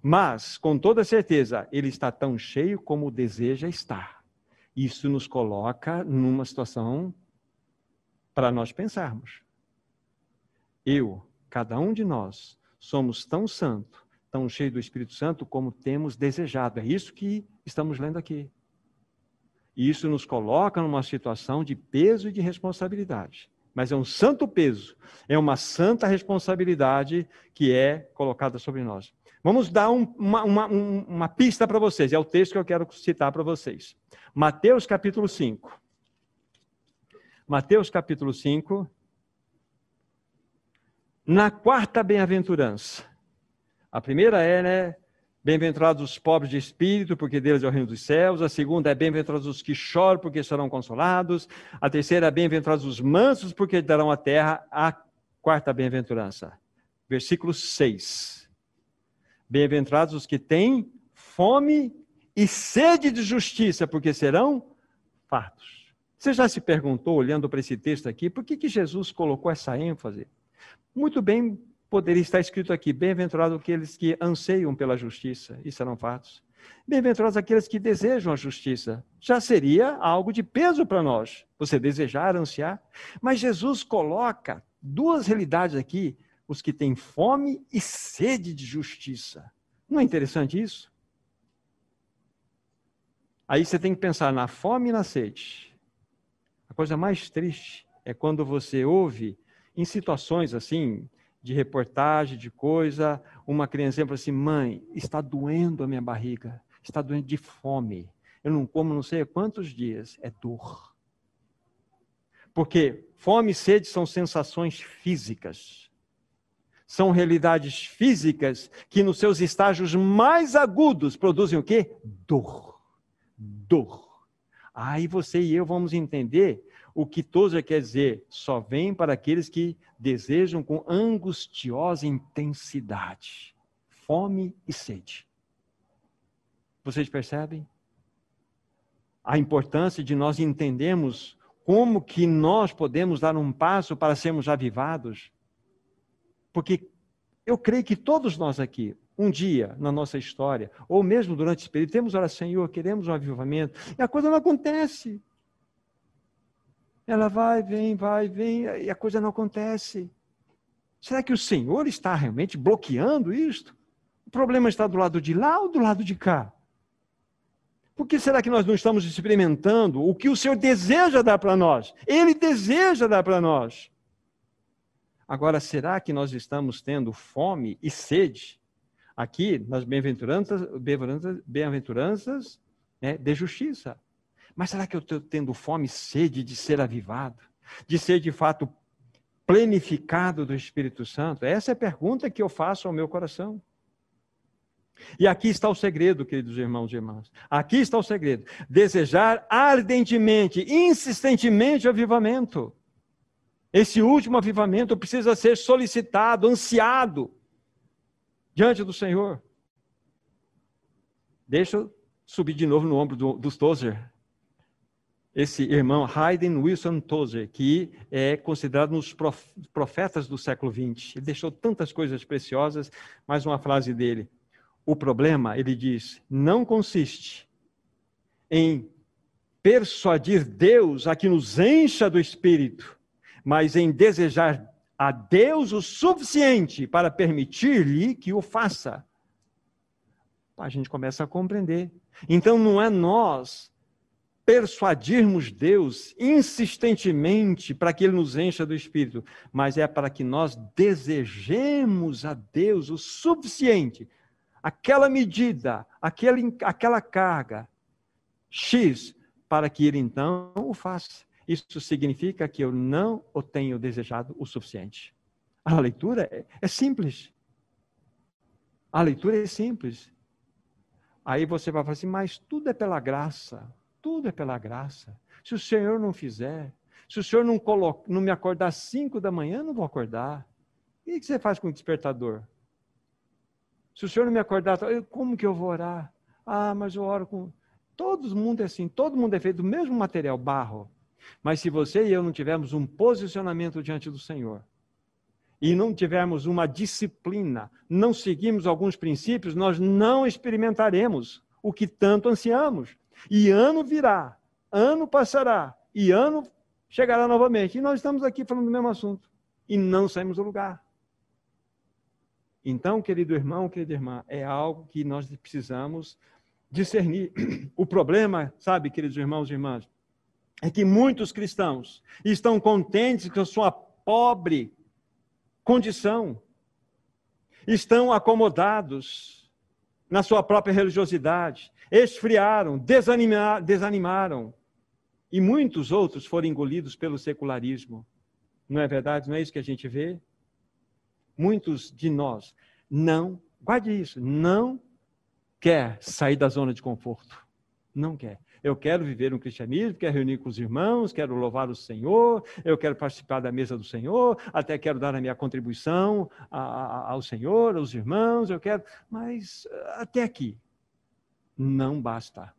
Mas, com toda certeza, ele está tão cheio como deseja estar. Isso nos coloca numa situação para nós pensarmos. Eu, cada um de nós, somos tão santo, tão cheio do Espírito Santo como temos desejado. É isso que estamos lendo aqui. E isso nos coloca numa situação de peso e de responsabilidade. Mas é um santo peso, é uma santa responsabilidade que é colocada sobre nós. Vamos dar um, uma, uma, uma pista para vocês, é o texto que eu quero citar para vocês. Mateus capítulo 5. Mateus capítulo 5. Na quarta bem-aventurança. A primeira é, né? Bem-aventurados os pobres de espírito, porque deles é o reino dos céus. A segunda é bem-aventurados os que choram, porque serão consolados. A terceira é bem-aventurados os mansos, porque darão a terra. A quarta bem-aventurança. Versículo 6. Bem-aventurados os que têm fome e sede de justiça, porque serão fartos. Você já se perguntou, olhando para esse texto aqui, por que, que Jesus colocou essa ênfase? Muito bem poderia estar escrito aqui: bem-aventurados aqueles que anseiam pela justiça, isso serão fatos. Bem-aventurados aqueles que desejam a justiça. Já seria algo de peso para nós, você desejar, ansiar. Mas Jesus coloca duas realidades aqui: os que têm fome e sede de justiça. Não é interessante isso? Aí você tem que pensar na fome e na sede. A coisa mais triste é quando você ouve em situações assim, de reportagem, de coisa, uma criança fala assim: mãe, está doendo a minha barriga, está doendo de fome. Eu não como não sei quantos dias. É dor. Porque fome e sede são sensações físicas. São realidades físicas que nos seus estágios mais agudos produzem o quê? Dor. Dor. Aí você e eu vamos entender o que Tozer quer dizer, só vem para aqueles que desejam com angustiosa intensidade, fome e sede. Vocês percebem? A importância de nós entendermos como que nós podemos dar um passo para sermos avivados. Porque eu creio que todos nós aqui, um dia na nossa história, ou mesmo durante esse período, temos oração, Senhor, queremos um avivamento, e a coisa não acontece. Ela vai, vem, vai, vem, e a coisa não acontece. Será que o Senhor está realmente bloqueando isto? O problema está do lado de lá ou do lado de cá? Por que será que nós não estamos experimentando o que o Senhor deseja dar para nós? Ele deseja dar para nós. Agora, será que nós estamos tendo fome e sede aqui nas bem-aventuranças bem né, de justiça? Mas será que eu estou tendo fome e sede de ser avivado? De ser de fato plenificado do Espírito Santo? Essa é a pergunta que eu faço ao meu coração. E aqui está o segredo, queridos irmãos e irmãs. Aqui está o segredo. Desejar ardentemente, insistentemente o avivamento. Esse último avivamento precisa ser solicitado, ansiado diante do Senhor. Deixa eu subir de novo no ombro do, dos Tozer. Esse irmão Hayden Wilson Tozer, que é considerado um dos profetas do século XX. Ele deixou tantas coisas preciosas, mais uma frase dele. O problema, ele diz, não consiste em persuadir Deus a que nos encha do Espírito, mas em desejar a Deus o suficiente para permitir-lhe que o faça. A gente começa a compreender. Então não é nós persuadirmos Deus insistentemente para que Ele nos encha do Espírito, mas é para que nós desejemos a Deus o suficiente, aquela medida, aquele, aquela carga, X, para que Ele então o faça. Isso significa que eu não o tenho desejado o suficiente. A leitura é, é simples. A leitura é simples. Aí você vai falar assim, mas tudo é pela graça. Tudo é pela graça. Se o Senhor não fizer, se o Senhor não, coloca, não me acordar às cinco da manhã, eu não vou acordar. O que você faz com o despertador? Se o Senhor não me acordar, como que eu vou orar? Ah, mas eu oro com. Todo mundo é assim, todo mundo é feito do mesmo material, barro. Mas se você e eu não tivermos um posicionamento diante do Senhor, e não tivermos uma disciplina, não seguirmos alguns princípios, nós não experimentaremos o que tanto ansiamos. E ano virá, ano passará, e ano chegará novamente. E nós estamos aqui falando do mesmo assunto. E não saímos do lugar. Então, querido irmão, querida irmã, é algo que nós precisamos discernir. O problema, sabe, queridos irmãos e irmãs, é que muitos cristãos estão contentes com a sua pobre condição, estão acomodados na sua própria religiosidade, esfriaram, desanimar, desanimaram, e muitos outros foram engolidos pelo secularismo. Não é verdade? Não é isso que a gente vê? Muitos de nós não, guarde isso, não quer sair da zona de conforto. Não quer. Eu quero viver um cristianismo, quero reunir com os irmãos, quero louvar o Senhor, eu quero participar da mesa do Senhor, até quero dar a minha contribuição ao Senhor, aos irmãos, eu quero, mas até aqui não basta.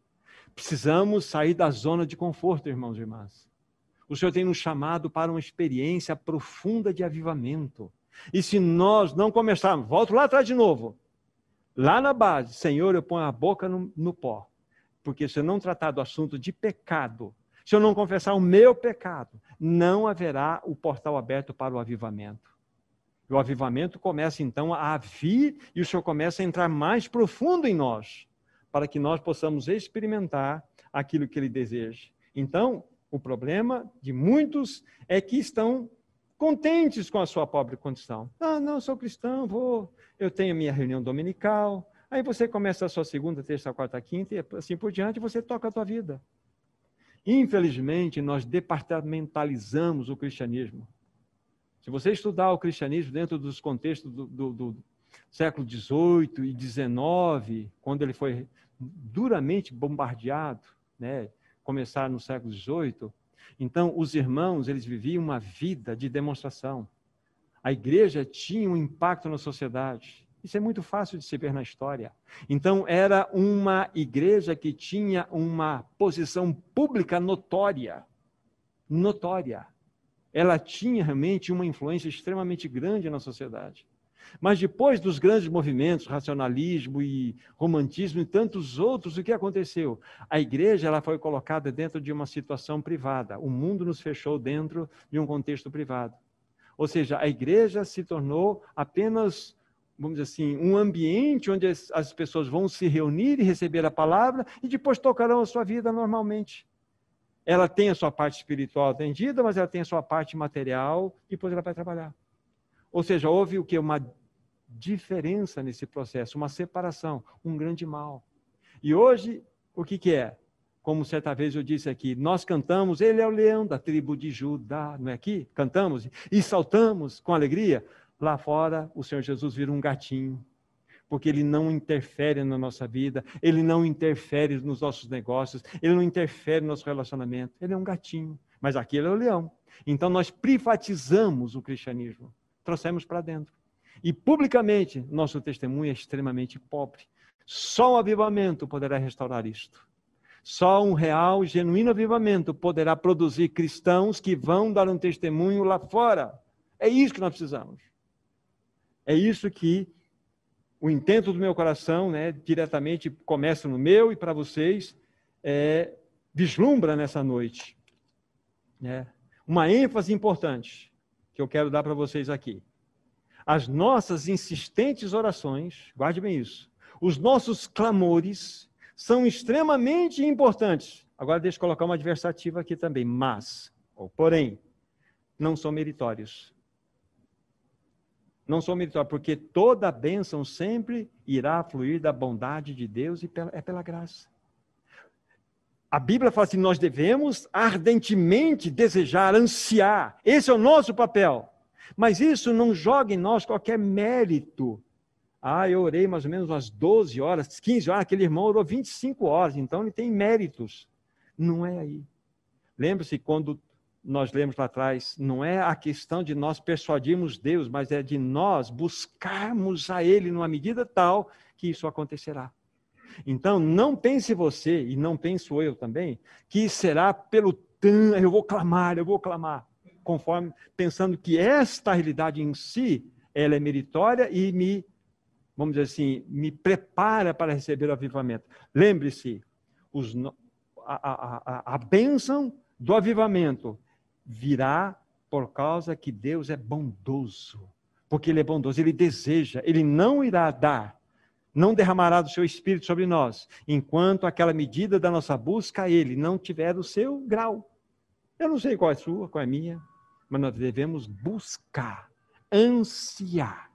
Precisamos sair da zona de conforto, irmãos e irmãs. O Senhor tem nos chamado para uma experiência profunda de avivamento. E se nós não começarmos, volto lá atrás de novo, lá na base, Senhor, eu ponho a boca no, no pó porque se eu não tratar do assunto de pecado, se eu não confessar o meu pecado, não haverá o portal aberto para o avivamento. O avivamento começa então a vir e o Senhor começa a entrar mais profundo em nós, para que nós possamos experimentar aquilo que Ele deseja. Então, o problema de muitos é que estão contentes com a sua pobre condição. Ah, não, sou cristão, vou, eu tenho minha reunião dominical, Aí você começa a sua segunda, terça, quarta, quinta e assim por diante, você toca a tua vida. Infelizmente, nós departamentalizamos o cristianismo. Se você estudar o cristianismo dentro dos contextos do, do, do século XVIII e XIX, quando ele foi duramente bombardeado, né, começar no século XVIII, então os irmãos eles viviam uma vida de demonstração. A igreja tinha um impacto na sociedade. Isso é muito fácil de se ver na história. Então, era uma igreja que tinha uma posição pública notória. Notória. Ela tinha realmente uma influência extremamente grande na sociedade. Mas depois dos grandes movimentos, racionalismo e romantismo e tantos outros, o que aconteceu? A igreja ela foi colocada dentro de uma situação privada. O mundo nos fechou dentro de um contexto privado. Ou seja, a igreja se tornou apenas vamos dizer assim, um ambiente onde as, as pessoas vão se reunir e receber a palavra e depois tocarão a sua vida normalmente. Ela tem a sua parte espiritual atendida, mas ela tem a sua parte material e depois ela vai trabalhar. Ou seja, houve o que? Uma diferença nesse processo, uma separação, um grande mal. E hoje, o que, que é? Como certa vez eu disse aqui, nós cantamos, ele é o leão da tribo de Judá, não é aqui? Cantamos e saltamos com alegria. Lá fora, o Senhor Jesus vira um gatinho. porque ele não interfere na nossa vida, ele não interfere nos nossos negócios, ele não interfere no nosso relacionamento. Ele é um gatinho, mas aquele é o leão. Então nós privatizamos o cristianismo, trouxemos para dentro. E publicamente, nosso testemunho é extremamente pobre. Só o avivamento poderá restaurar isto. Só um real, genuíno avivamento poderá produzir cristãos que vão dar um testemunho lá fora. É isso que nós precisamos. É isso que o intento do meu coração, né, diretamente começa no meu e para vocês, é, vislumbra nessa noite. Né? Uma ênfase importante que eu quero dar para vocês aqui. As nossas insistentes orações, guarde bem isso, os nossos clamores são extremamente importantes. Agora deixa eu colocar uma adversativa aqui também, mas, ou porém, não são meritórios não sou meritório, porque toda bênção sempre irá fluir da bondade de Deus e é pela graça. A Bíblia fala assim: nós devemos ardentemente desejar, ansiar. Esse é o nosso papel. Mas isso não joga em nós qualquer mérito. Ah, eu orei mais ou menos umas 12 horas, 15 horas, aquele irmão orou 25 horas, então ele tem méritos. Não é aí. Lembre-se quando nós lemos lá atrás, não é a questão de nós persuadirmos Deus, mas é de nós buscarmos a Ele numa medida tal que isso acontecerá. Então, não pense você, e não penso eu também, que será pelo tan, eu vou clamar, eu vou clamar, conforme pensando que esta realidade em si, ela é meritória e me, vamos dizer assim, me prepara para receber o avivamento. Lembre-se, a, a, a, a bênção do avivamento virá por causa que Deus é bondoso. Porque Ele é bondoso, Ele deseja, Ele não irá dar, não derramará do seu espírito sobre nós, enquanto aquela medida da nossa busca Ele não tiver o seu grau. Eu não sei qual é a sua, qual é a minha, mas nós devemos buscar, ansiar,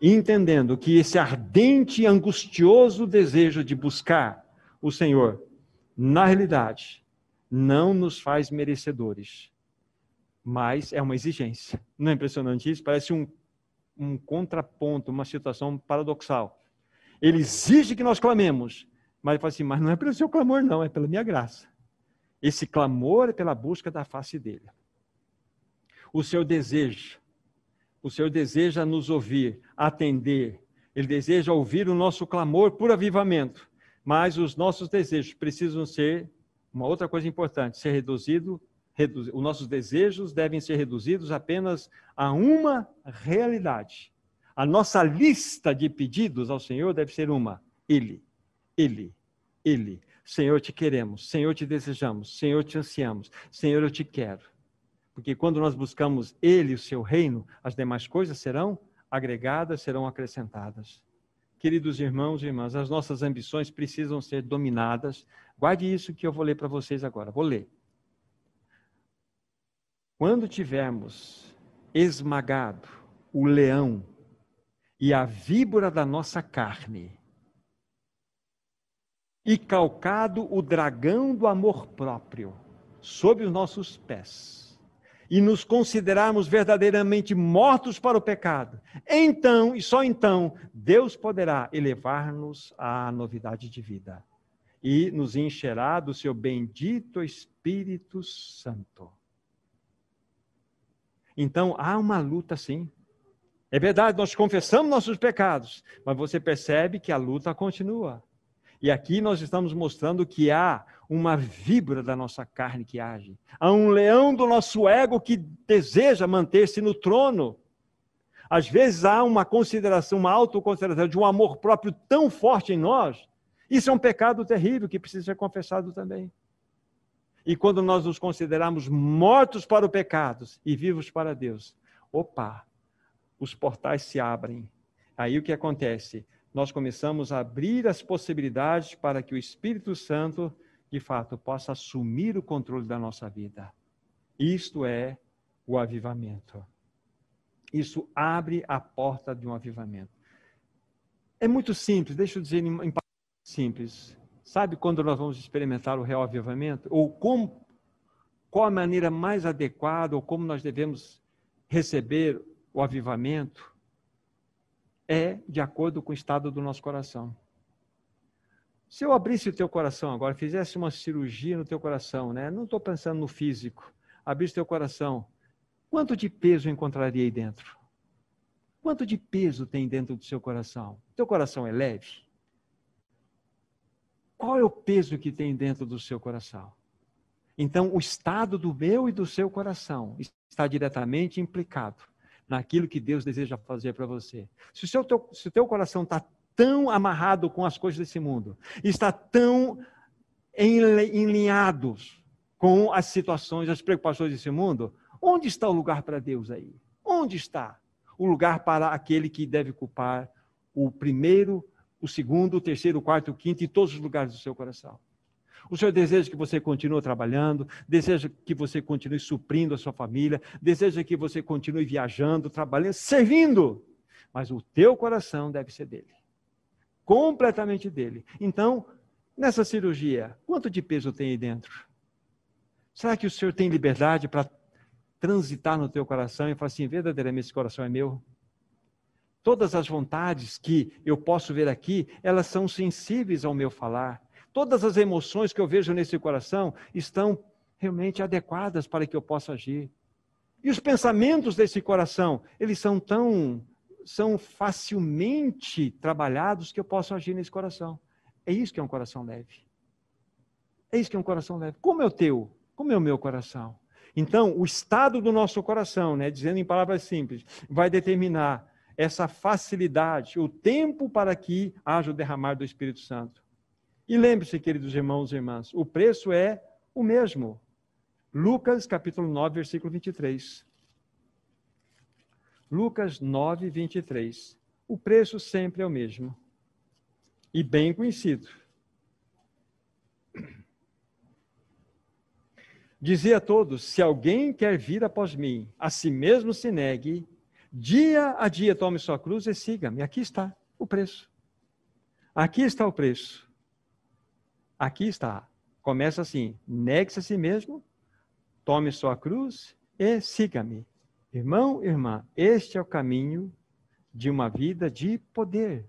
entendendo que esse ardente e angustioso desejo de buscar o Senhor, na realidade, não nos faz merecedores mas é uma exigência. Não é impressionante isso? Parece um, um contraponto, uma situação paradoxal. Ele exige que nós clamemos, mas ele fala assim: mas não é pelo seu clamor, não, é pela minha graça. Esse clamor é pela busca da face dele. O Senhor deseja, o Senhor deseja nos ouvir, atender, ele deseja ouvir o nosso clamor por avivamento, mas os nossos desejos precisam ser, uma outra coisa importante, ser reduzido os nossos desejos devem ser reduzidos apenas a uma realidade. A nossa lista de pedidos ao Senhor deve ser uma: Ele, Ele, Ele. Senhor, te queremos, Senhor, te desejamos, Senhor, te ansiamos, Senhor, eu te quero. Porque quando nós buscamos Ele, o seu reino, as demais coisas serão agregadas, serão acrescentadas. Queridos irmãos e irmãs, as nossas ambições precisam ser dominadas. Guarde isso que eu vou ler para vocês agora. Vou ler. Quando tivermos esmagado o leão e a víbora da nossa carne, e calcado o dragão do amor próprio sob os nossos pés, e nos considerarmos verdadeiramente mortos para o pecado, então, e só então, Deus poderá elevar-nos à novidade de vida e nos encherá do seu bendito Espírito Santo. Então há uma luta sim. É verdade, nós confessamos nossos pecados, mas você percebe que a luta continua. E aqui nós estamos mostrando que há uma víbora da nossa carne que age. Há um leão do nosso ego que deseja manter-se no trono. Às vezes há uma consideração, uma autoconsideração de um amor próprio tão forte em nós. Isso é um pecado terrível que precisa ser confessado também. E quando nós nos consideramos mortos para o pecado e vivos para Deus, opa, os portais se abrem. Aí o que acontece? Nós começamos a abrir as possibilidades para que o Espírito Santo, de fato, possa assumir o controle da nossa vida. Isto é o avivamento. Isso abre a porta de um avivamento. É muito simples, deixa eu dizer em, simples. Sabe quando nós vamos experimentar o real avivamento? Ou como, qual a maneira mais adequada, ou como nós devemos receber o avivamento? é de acordo com o estado do nosso coração. Se eu abrisse o teu coração agora, fizesse uma cirurgia no teu coração, né? Não estou pensando no físico. Abrisse teu coração. Quanto de peso encontraria aí dentro? Quanto de peso tem dentro do seu coração? Teu coração é leve? Qual é o peso que tem dentro do seu coração? Então, o estado do meu e do seu coração está diretamente implicado naquilo que Deus deseja fazer para você. Se o, seu, teu, se o teu coração está tão amarrado com as coisas desse mundo, está tão enlinhado com as situações, as preocupações desse mundo, onde está o lugar para Deus aí? Onde está o lugar para aquele que deve culpar o primeiro, o segundo, o terceiro, o quarto, o quinto e todos os lugares do seu coração? O Senhor deseja que você continue trabalhando, deseja que você continue suprindo a sua família, deseja que você continue viajando, trabalhando, servindo. Mas o teu coração deve ser dele. Completamente dele. Então, nessa cirurgia, quanto de peso tem aí dentro? Será que o Senhor tem liberdade para transitar no teu coração e falar assim: verdadeiramente esse coração é meu? Todas as vontades que eu posso ver aqui, elas são sensíveis ao meu falar. Todas as emoções que eu vejo nesse coração estão realmente adequadas para que eu possa agir. E os pensamentos desse coração, eles são tão são facilmente trabalhados que eu posso agir nesse coração. É isso que é um coração leve. É isso que é um coração leve. Como é o teu? Como é o meu coração? Então, o estado do nosso coração, né, dizendo em palavras simples, vai determinar essa facilidade, o tempo para que haja o derramar do Espírito Santo. E lembre-se, queridos irmãos e irmãs, o preço é o mesmo. Lucas capítulo 9, versículo 23. Lucas 9, 23. O preço sempre é o mesmo. E bem conhecido. Dizia a todos: se alguém quer vir após mim, a si mesmo se negue, dia a dia tome sua cruz e siga-me. Aqui está o preço. Aqui está o preço. Aqui está. Começa assim: negue-se a si mesmo, tome sua cruz e siga-me. Irmão, irmã, este é o caminho de uma vida de poder.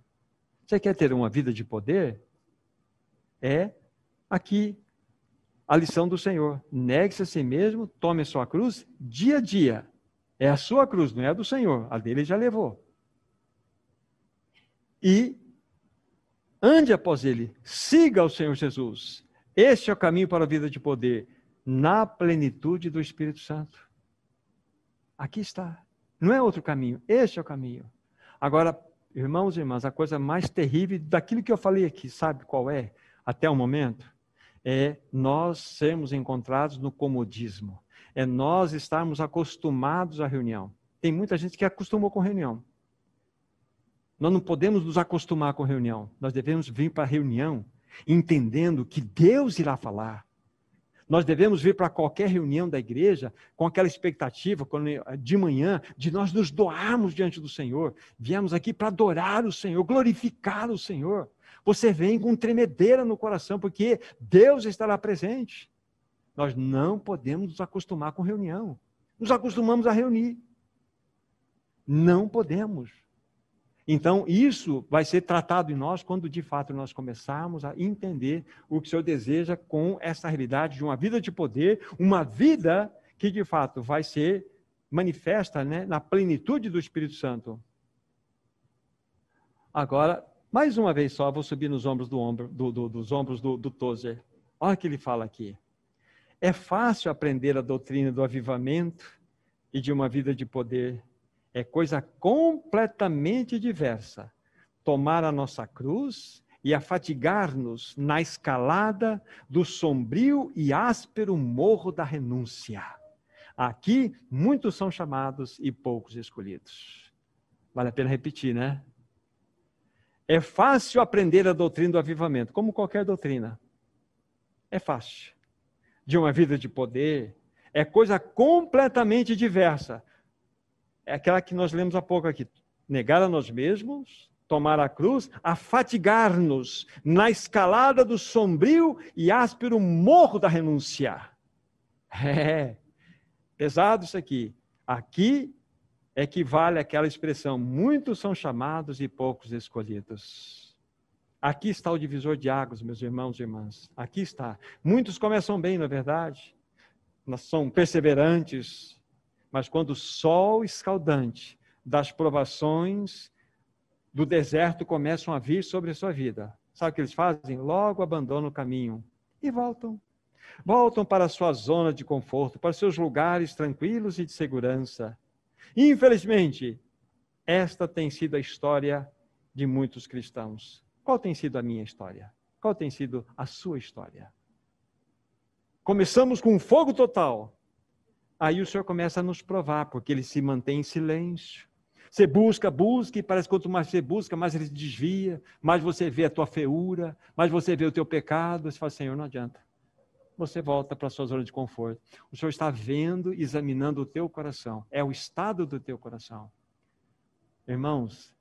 Você quer ter uma vida de poder? É aqui a lição do Senhor. Negue-se a si mesmo, tome sua cruz dia a dia. É a sua cruz, não é a do Senhor. A dele já levou. E Ande após ele, siga o Senhor Jesus. Este é o caminho para a vida de poder, na plenitude do Espírito Santo. Aqui está. Não é outro caminho, este é o caminho. Agora, irmãos e irmãs, a coisa mais terrível daquilo que eu falei aqui, sabe qual é? Até o momento, é nós sermos encontrados no comodismo. É nós estarmos acostumados à reunião. Tem muita gente que acostumou com reunião. Nós não podemos nos acostumar com reunião. Nós devemos vir para a reunião entendendo que Deus irá falar. Nós devemos vir para qualquer reunião da igreja com aquela expectativa, de manhã, de nós nos doarmos diante do Senhor. Viemos aqui para adorar o Senhor, glorificar o Senhor. Você vem com tremedeira no coração, porque Deus estará presente. Nós não podemos nos acostumar com reunião. Nos acostumamos a reunir. Não podemos. Então, isso vai ser tratado em nós quando de fato nós começarmos a entender o que o Senhor deseja com essa realidade de uma vida de poder, uma vida que de fato vai ser manifesta né, na plenitude do Espírito Santo. Agora, mais uma vez só, vou subir nos ombros do ombro, do, do, dos ombros do, do Tozer. Olha o que ele fala aqui. É fácil aprender a doutrina do avivamento e de uma vida de poder é coisa completamente diversa. Tomar a nossa cruz e afatigar-nos na escalada do sombrio e áspero morro da renúncia. Aqui, muitos são chamados e poucos escolhidos. Vale a pena repetir, né? É fácil aprender a doutrina do avivamento, como qualquer doutrina. É fácil. De uma vida de poder, é coisa completamente diversa é aquela que nós lemos há pouco aqui. Negar a nós mesmos, tomar a cruz, afatigar-nos na escalada do sombrio e áspero morro da renúncia. É, pesado isso aqui. Aqui equivale àquela expressão: muitos são chamados e poucos escolhidos. Aqui está o divisor de águas, meus irmãos e irmãs. Aqui está. Muitos começam bem, na é verdade. São perseverantes, mas quando o sol escaldante das provações do deserto começam a vir sobre a sua vida, sabe o que eles fazem? Logo abandonam o caminho e voltam. Voltam para a sua zona de conforto, para seus lugares tranquilos e de segurança. Infelizmente, esta tem sido a história de muitos cristãos. Qual tem sido a minha história? Qual tem sido a sua história? Começamos com fogo total. Aí o Senhor começa a nos provar, porque ele se mantém em silêncio. Você busca, busca, e parece que quanto mais você busca, mais ele se desvia, mais você vê a tua feiura, mais você vê o teu pecado. Você fala, Senhor, não adianta. Você volta para a sua zona de conforto. O Senhor está vendo, examinando o teu coração. É o estado do teu coração. Irmãos,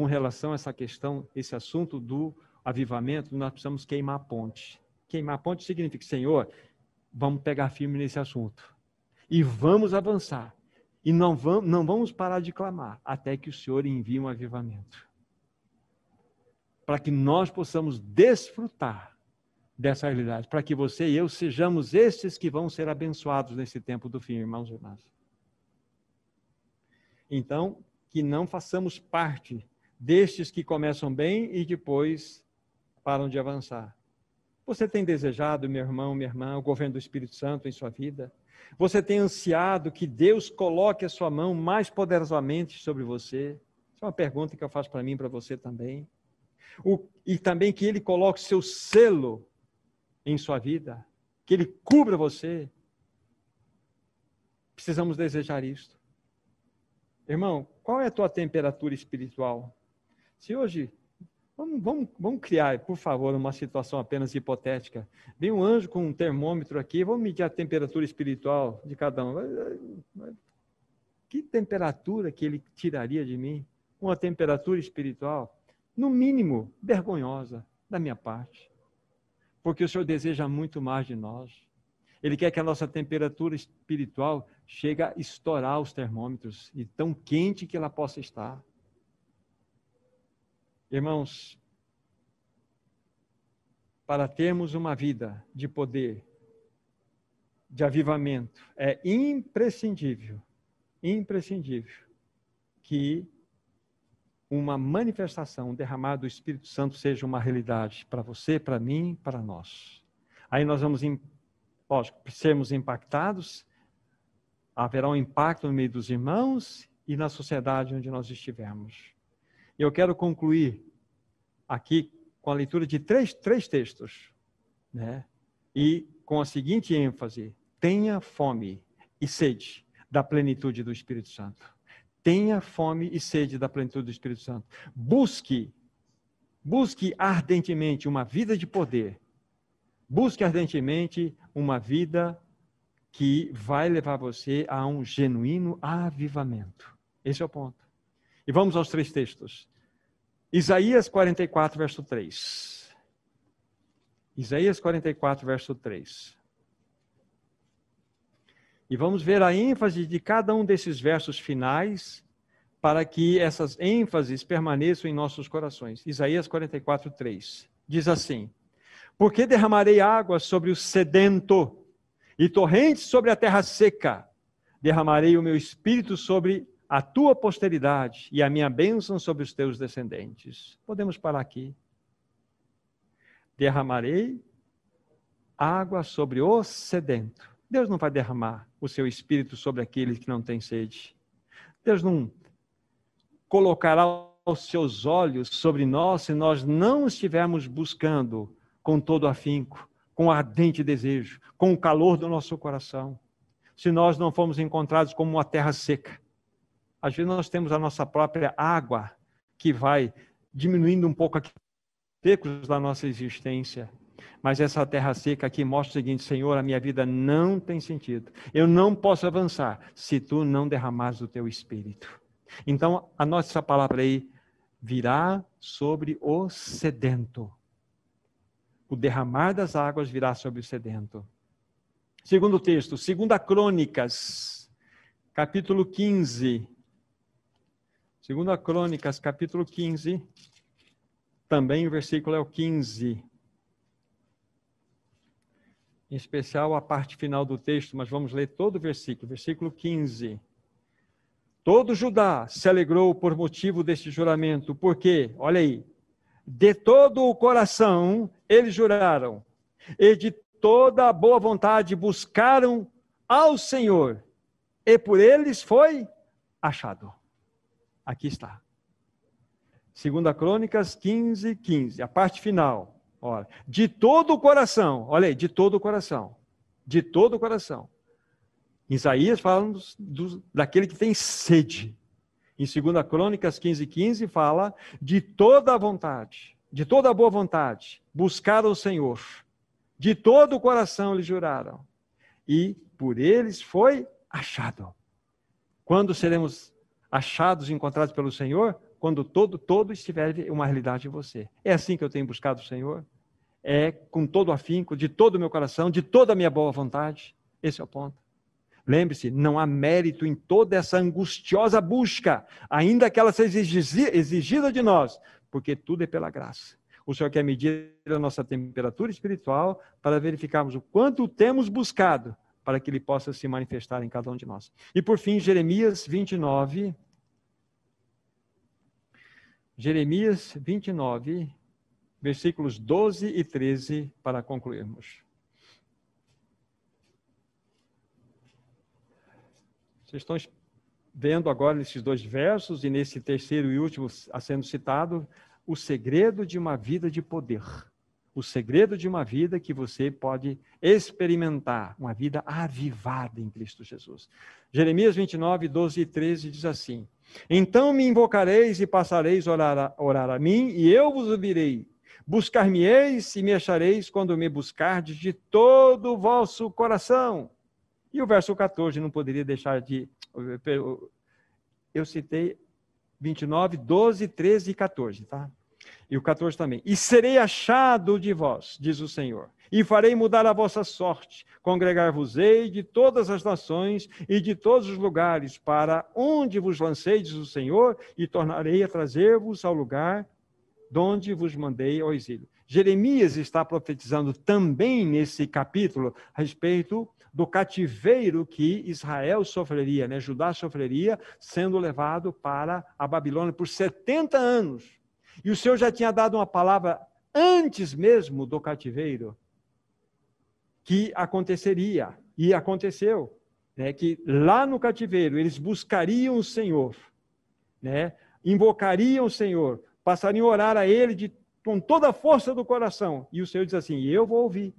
com relação a essa questão, esse assunto do avivamento, nós precisamos queimar a ponte. Queimar a ponte significa, Senhor, vamos pegar firme nesse assunto. E vamos avançar. E não vamos, não vamos parar de clamar até que o Senhor envie um avivamento. Para que nós possamos desfrutar dessa realidade, para que você e eu sejamos estes que vão ser abençoados nesse tempo do fim, irmãos e irmãs. Então, que não façamos parte destes que começam bem e depois param de avançar. Você tem desejado, meu irmão, minha irmã, o governo do Espírito Santo em sua vida? Você tem ansiado que Deus coloque a sua mão mais poderosamente sobre você? Essa é uma pergunta que eu faço para mim e para você também. O, e também que Ele coloque seu selo em sua vida, que Ele cubra você. Precisamos desejar isto. Irmão, qual é a tua temperatura espiritual? Se hoje Vamos, vamos, vamos criar, por favor, uma situação apenas hipotética. Vem um anjo com um termômetro aqui, vamos medir a temperatura espiritual de cada um. Que temperatura que ele tiraria de mim? Uma temperatura espiritual, no mínimo, vergonhosa da minha parte. Porque o Senhor deseja muito mais de nós. Ele quer que a nossa temperatura espiritual chegue a estourar os termômetros, e tão quente que ela possa estar. Irmãos, para termos uma vida de poder, de avivamento, é imprescindível, imprescindível que uma manifestação, um derramado do Espírito Santo seja uma realidade para você, para mim, para nós. Aí nós vamos, lógico, sermos impactados, haverá um impacto no meio dos irmãos e na sociedade onde nós estivermos. Eu quero concluir aqui com a leitura de três, três textos, né? E com a seguinte ênfase: tenha fome e sede da plenitude do Espírito Santo. Tenha fome e sede da plenitude do Espírito Santo. Busque, busque ardentemente uma vida de poder. Busque ardentemente uma vida que vai levar você a um genuíno avivamento. Esse é o ponto. E vamos aos três textos. Isaías 44, verso 3. Isaías 44, verso 3. E vamos ver a ênfase de cada um desses versos finais para que essas ênfases permaneçam em nossos corações. Isaías 44, 3. Diz assim: Porque derramarei água sobre o sedento e torrentes sobre a terra seca. Derramarei o meu espírito sobre a tua posteridade e a minha bênção sobre os teus descendentes. Podemos parar aqui. Derramarei água sobre o sedento. Deus não vai derramar o seu espírito sobre aqueles que não têm sede. Deus não colocará os seus olhos sobre nós se nós não estivermos buscando com todo afinco, com ardente desejo, com o calor do nosso coração. Se nós não formos encontrados como uma terra seca, às vezes nós temos a nossa própria água que vai diminuindo um pouco aqui secos da nossa existência. Mas essa terra seca aqui mostra o seguinte: Senhor, a minha vida não tem sentido. Eu não posso avançar se tu não derramares o teu espírito. Então, anote essa palavra aí: virá sobre o sedento. O derramar das águas virá sobre o sedento. Segundo texto, segunda Crônicas, capítulo 15, Segunda Crônicas, capítulo 15. Também o versículo é o 15. Em especial a parte final do texto, mas vamos ler todo o versículo. Versículo 15. Todo Judá se alegrou por motivo deste juramento, porque, olha aí, de todo o coração eles juraram, e de toda a boa vontade buscaram ao Senhor, e por eles foi achado. Aqui está. Segunda Crônicas 15, 15, a parte final. Olha, de todo o coração, olha aí, de todo o coração. De todo o coração. Isaías fala do, daquele que tem sede. Em 2 Crônicas 15, 15 fala de toda a vontade, de toda a boa vontade, buscar o Senhor. De todo o coração lhe juraram. E por eles foi achado. Quando seremos achados e encontrados pelo Senhor? Quando todo, todo estiver uma realidade em você. É assim que eu tenho buscado o Senhor? É com todo afinco, de todo o meu coração, de toda a minha boa vontade? Esse é o ponto. Lembre-se, não há mérito em toda essa angustiosa busca, ainda que ela seja exigida de nós, porque tudo é pela graça. O Senhor quer medir a nossa temperatura espiritual para verificarmos o quanto temos buscado para que ele possa se manifestar em cada um de nós. E por fim, Jeremias 29. Jeremias 29, versículos 12 e 13, para concluirmos. Vocês estão vendo agora nesses dois versos e nesse terceiro e último a sendo citado o segredo de uma vida de poder o segredo de uma vida que você pode experimentar, uma vida avivada em Cristo Jesus. Jeremias 29, 12 e 13 diz assim: Então me invocareis e passareis a orar a, orar a mim, e eu vos ouvirei. Buscar-me-eis e me achareis quando me buscardes de todo o vosso coração. E o verso 14 não poderia deixar de. Eu citei 29, 12, 13 e 14, tá? E o 14 também. E serei achado de vós, diz o Senhor, e farei mudar a vossa sorte. Congregar-vos-ei de todas as nações e de todos os lugares, para onde vos lancei, diz o Senhor, e tornarei a trazer-vos ao lugar donde vos mandei ao exílio. Jeremias está profetizando também nesse capítulo a respeito do cativeiro que Israel sofreria, né? Judá sofreria, sendo levado para a Babilônia por 70 anos. E o Senhor já tinha dado uma palavra antes mesmo do cativeiro que aconteceria e aconteceu, né? Que lá no cativeiro eles buscariam o Senhor, né? Invocariam o Senhor, passariam a orar a Ele de, com toda a força do coração. E o Senhor diz assim: Eu vou ouvir.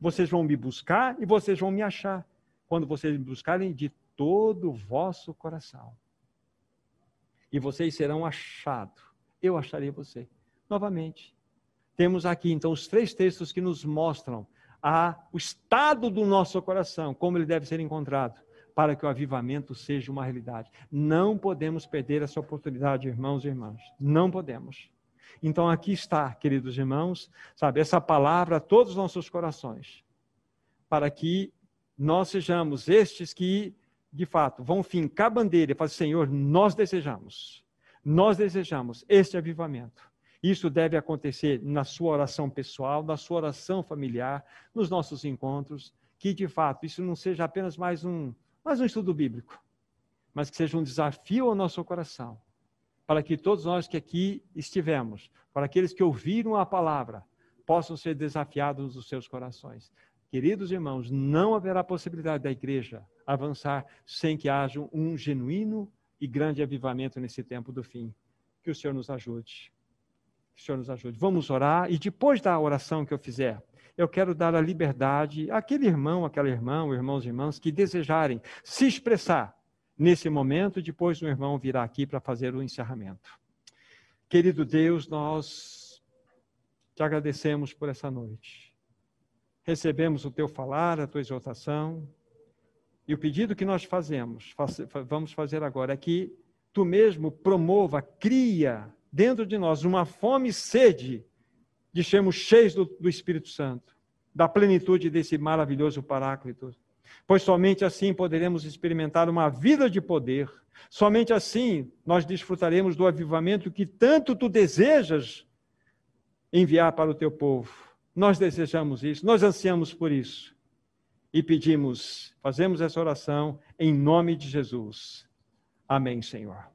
Vocês vão me buscar e vocês vão me achar quando vocês me buscarem de todo o vosso coração. E vocês serão achados eu acharei você. Novamente, temos aqui então os três textos que nos mostram a, o estado do nosso coração, como ele deve ser encontrado, para que o avivamento seja uma realidade. Não podemos perder essa oportunidade, irmãos e irmãs. Não podemos. Então aqui está, queridos irmãos, sabe, essa palavra a todos os nossos corações, para que nós sejamos estes que, de fato, vão fincar a bandeira e falar, Senhor, nós desejamos nós desejamos este avivamento. Isso deve acontecer na sua oração pessoal, na sua oração familiar, nos nossos encontros, que de fato isso não seja apenas mais um, mais um estudo bíblico, mas que seja um desafio ao nosso coração, para que todos nós que aqui estivemos, para aqueles que ouviram a palavra, possam ser desafiados nos seus corações. Queridos irmãos, não haverá possibilidade da igreja avançar sem que haja um genuíno e grande avivamento nesse tempo do fim. Que o Senhor nos ajude. Que o Senhor nos ajude. Vamos orar e depois da oração que eu fizer, eu quero dar a liberdade àquele irmão, aquela irmã, irmãos e irmãs que desejarem se expressar nesse momento, depois o irmão virá aqui para fazer o encerramento. Querido Deus, nós te agradecemos por essa noite. Recebemos o teu falar, a tua exortação, e o pedido que nós fazemos, vamos fazer agora, é que tu mesmo promova, cria dentro de nós uma fome e sede de sermos cheios do, do Espírito Santo, da plenitude desse maravilhoso Paráclito. Pois somente assim poderemos experimentar uma vida de poder, somente assim nós desfrutaremos do avivamento que tanto tu desejas enviar para o teu povo. Nós desejamos isso, nós ansiamos por isso e pedimos, fazemos essa oração em nome de Jesus. Amém, Senhor.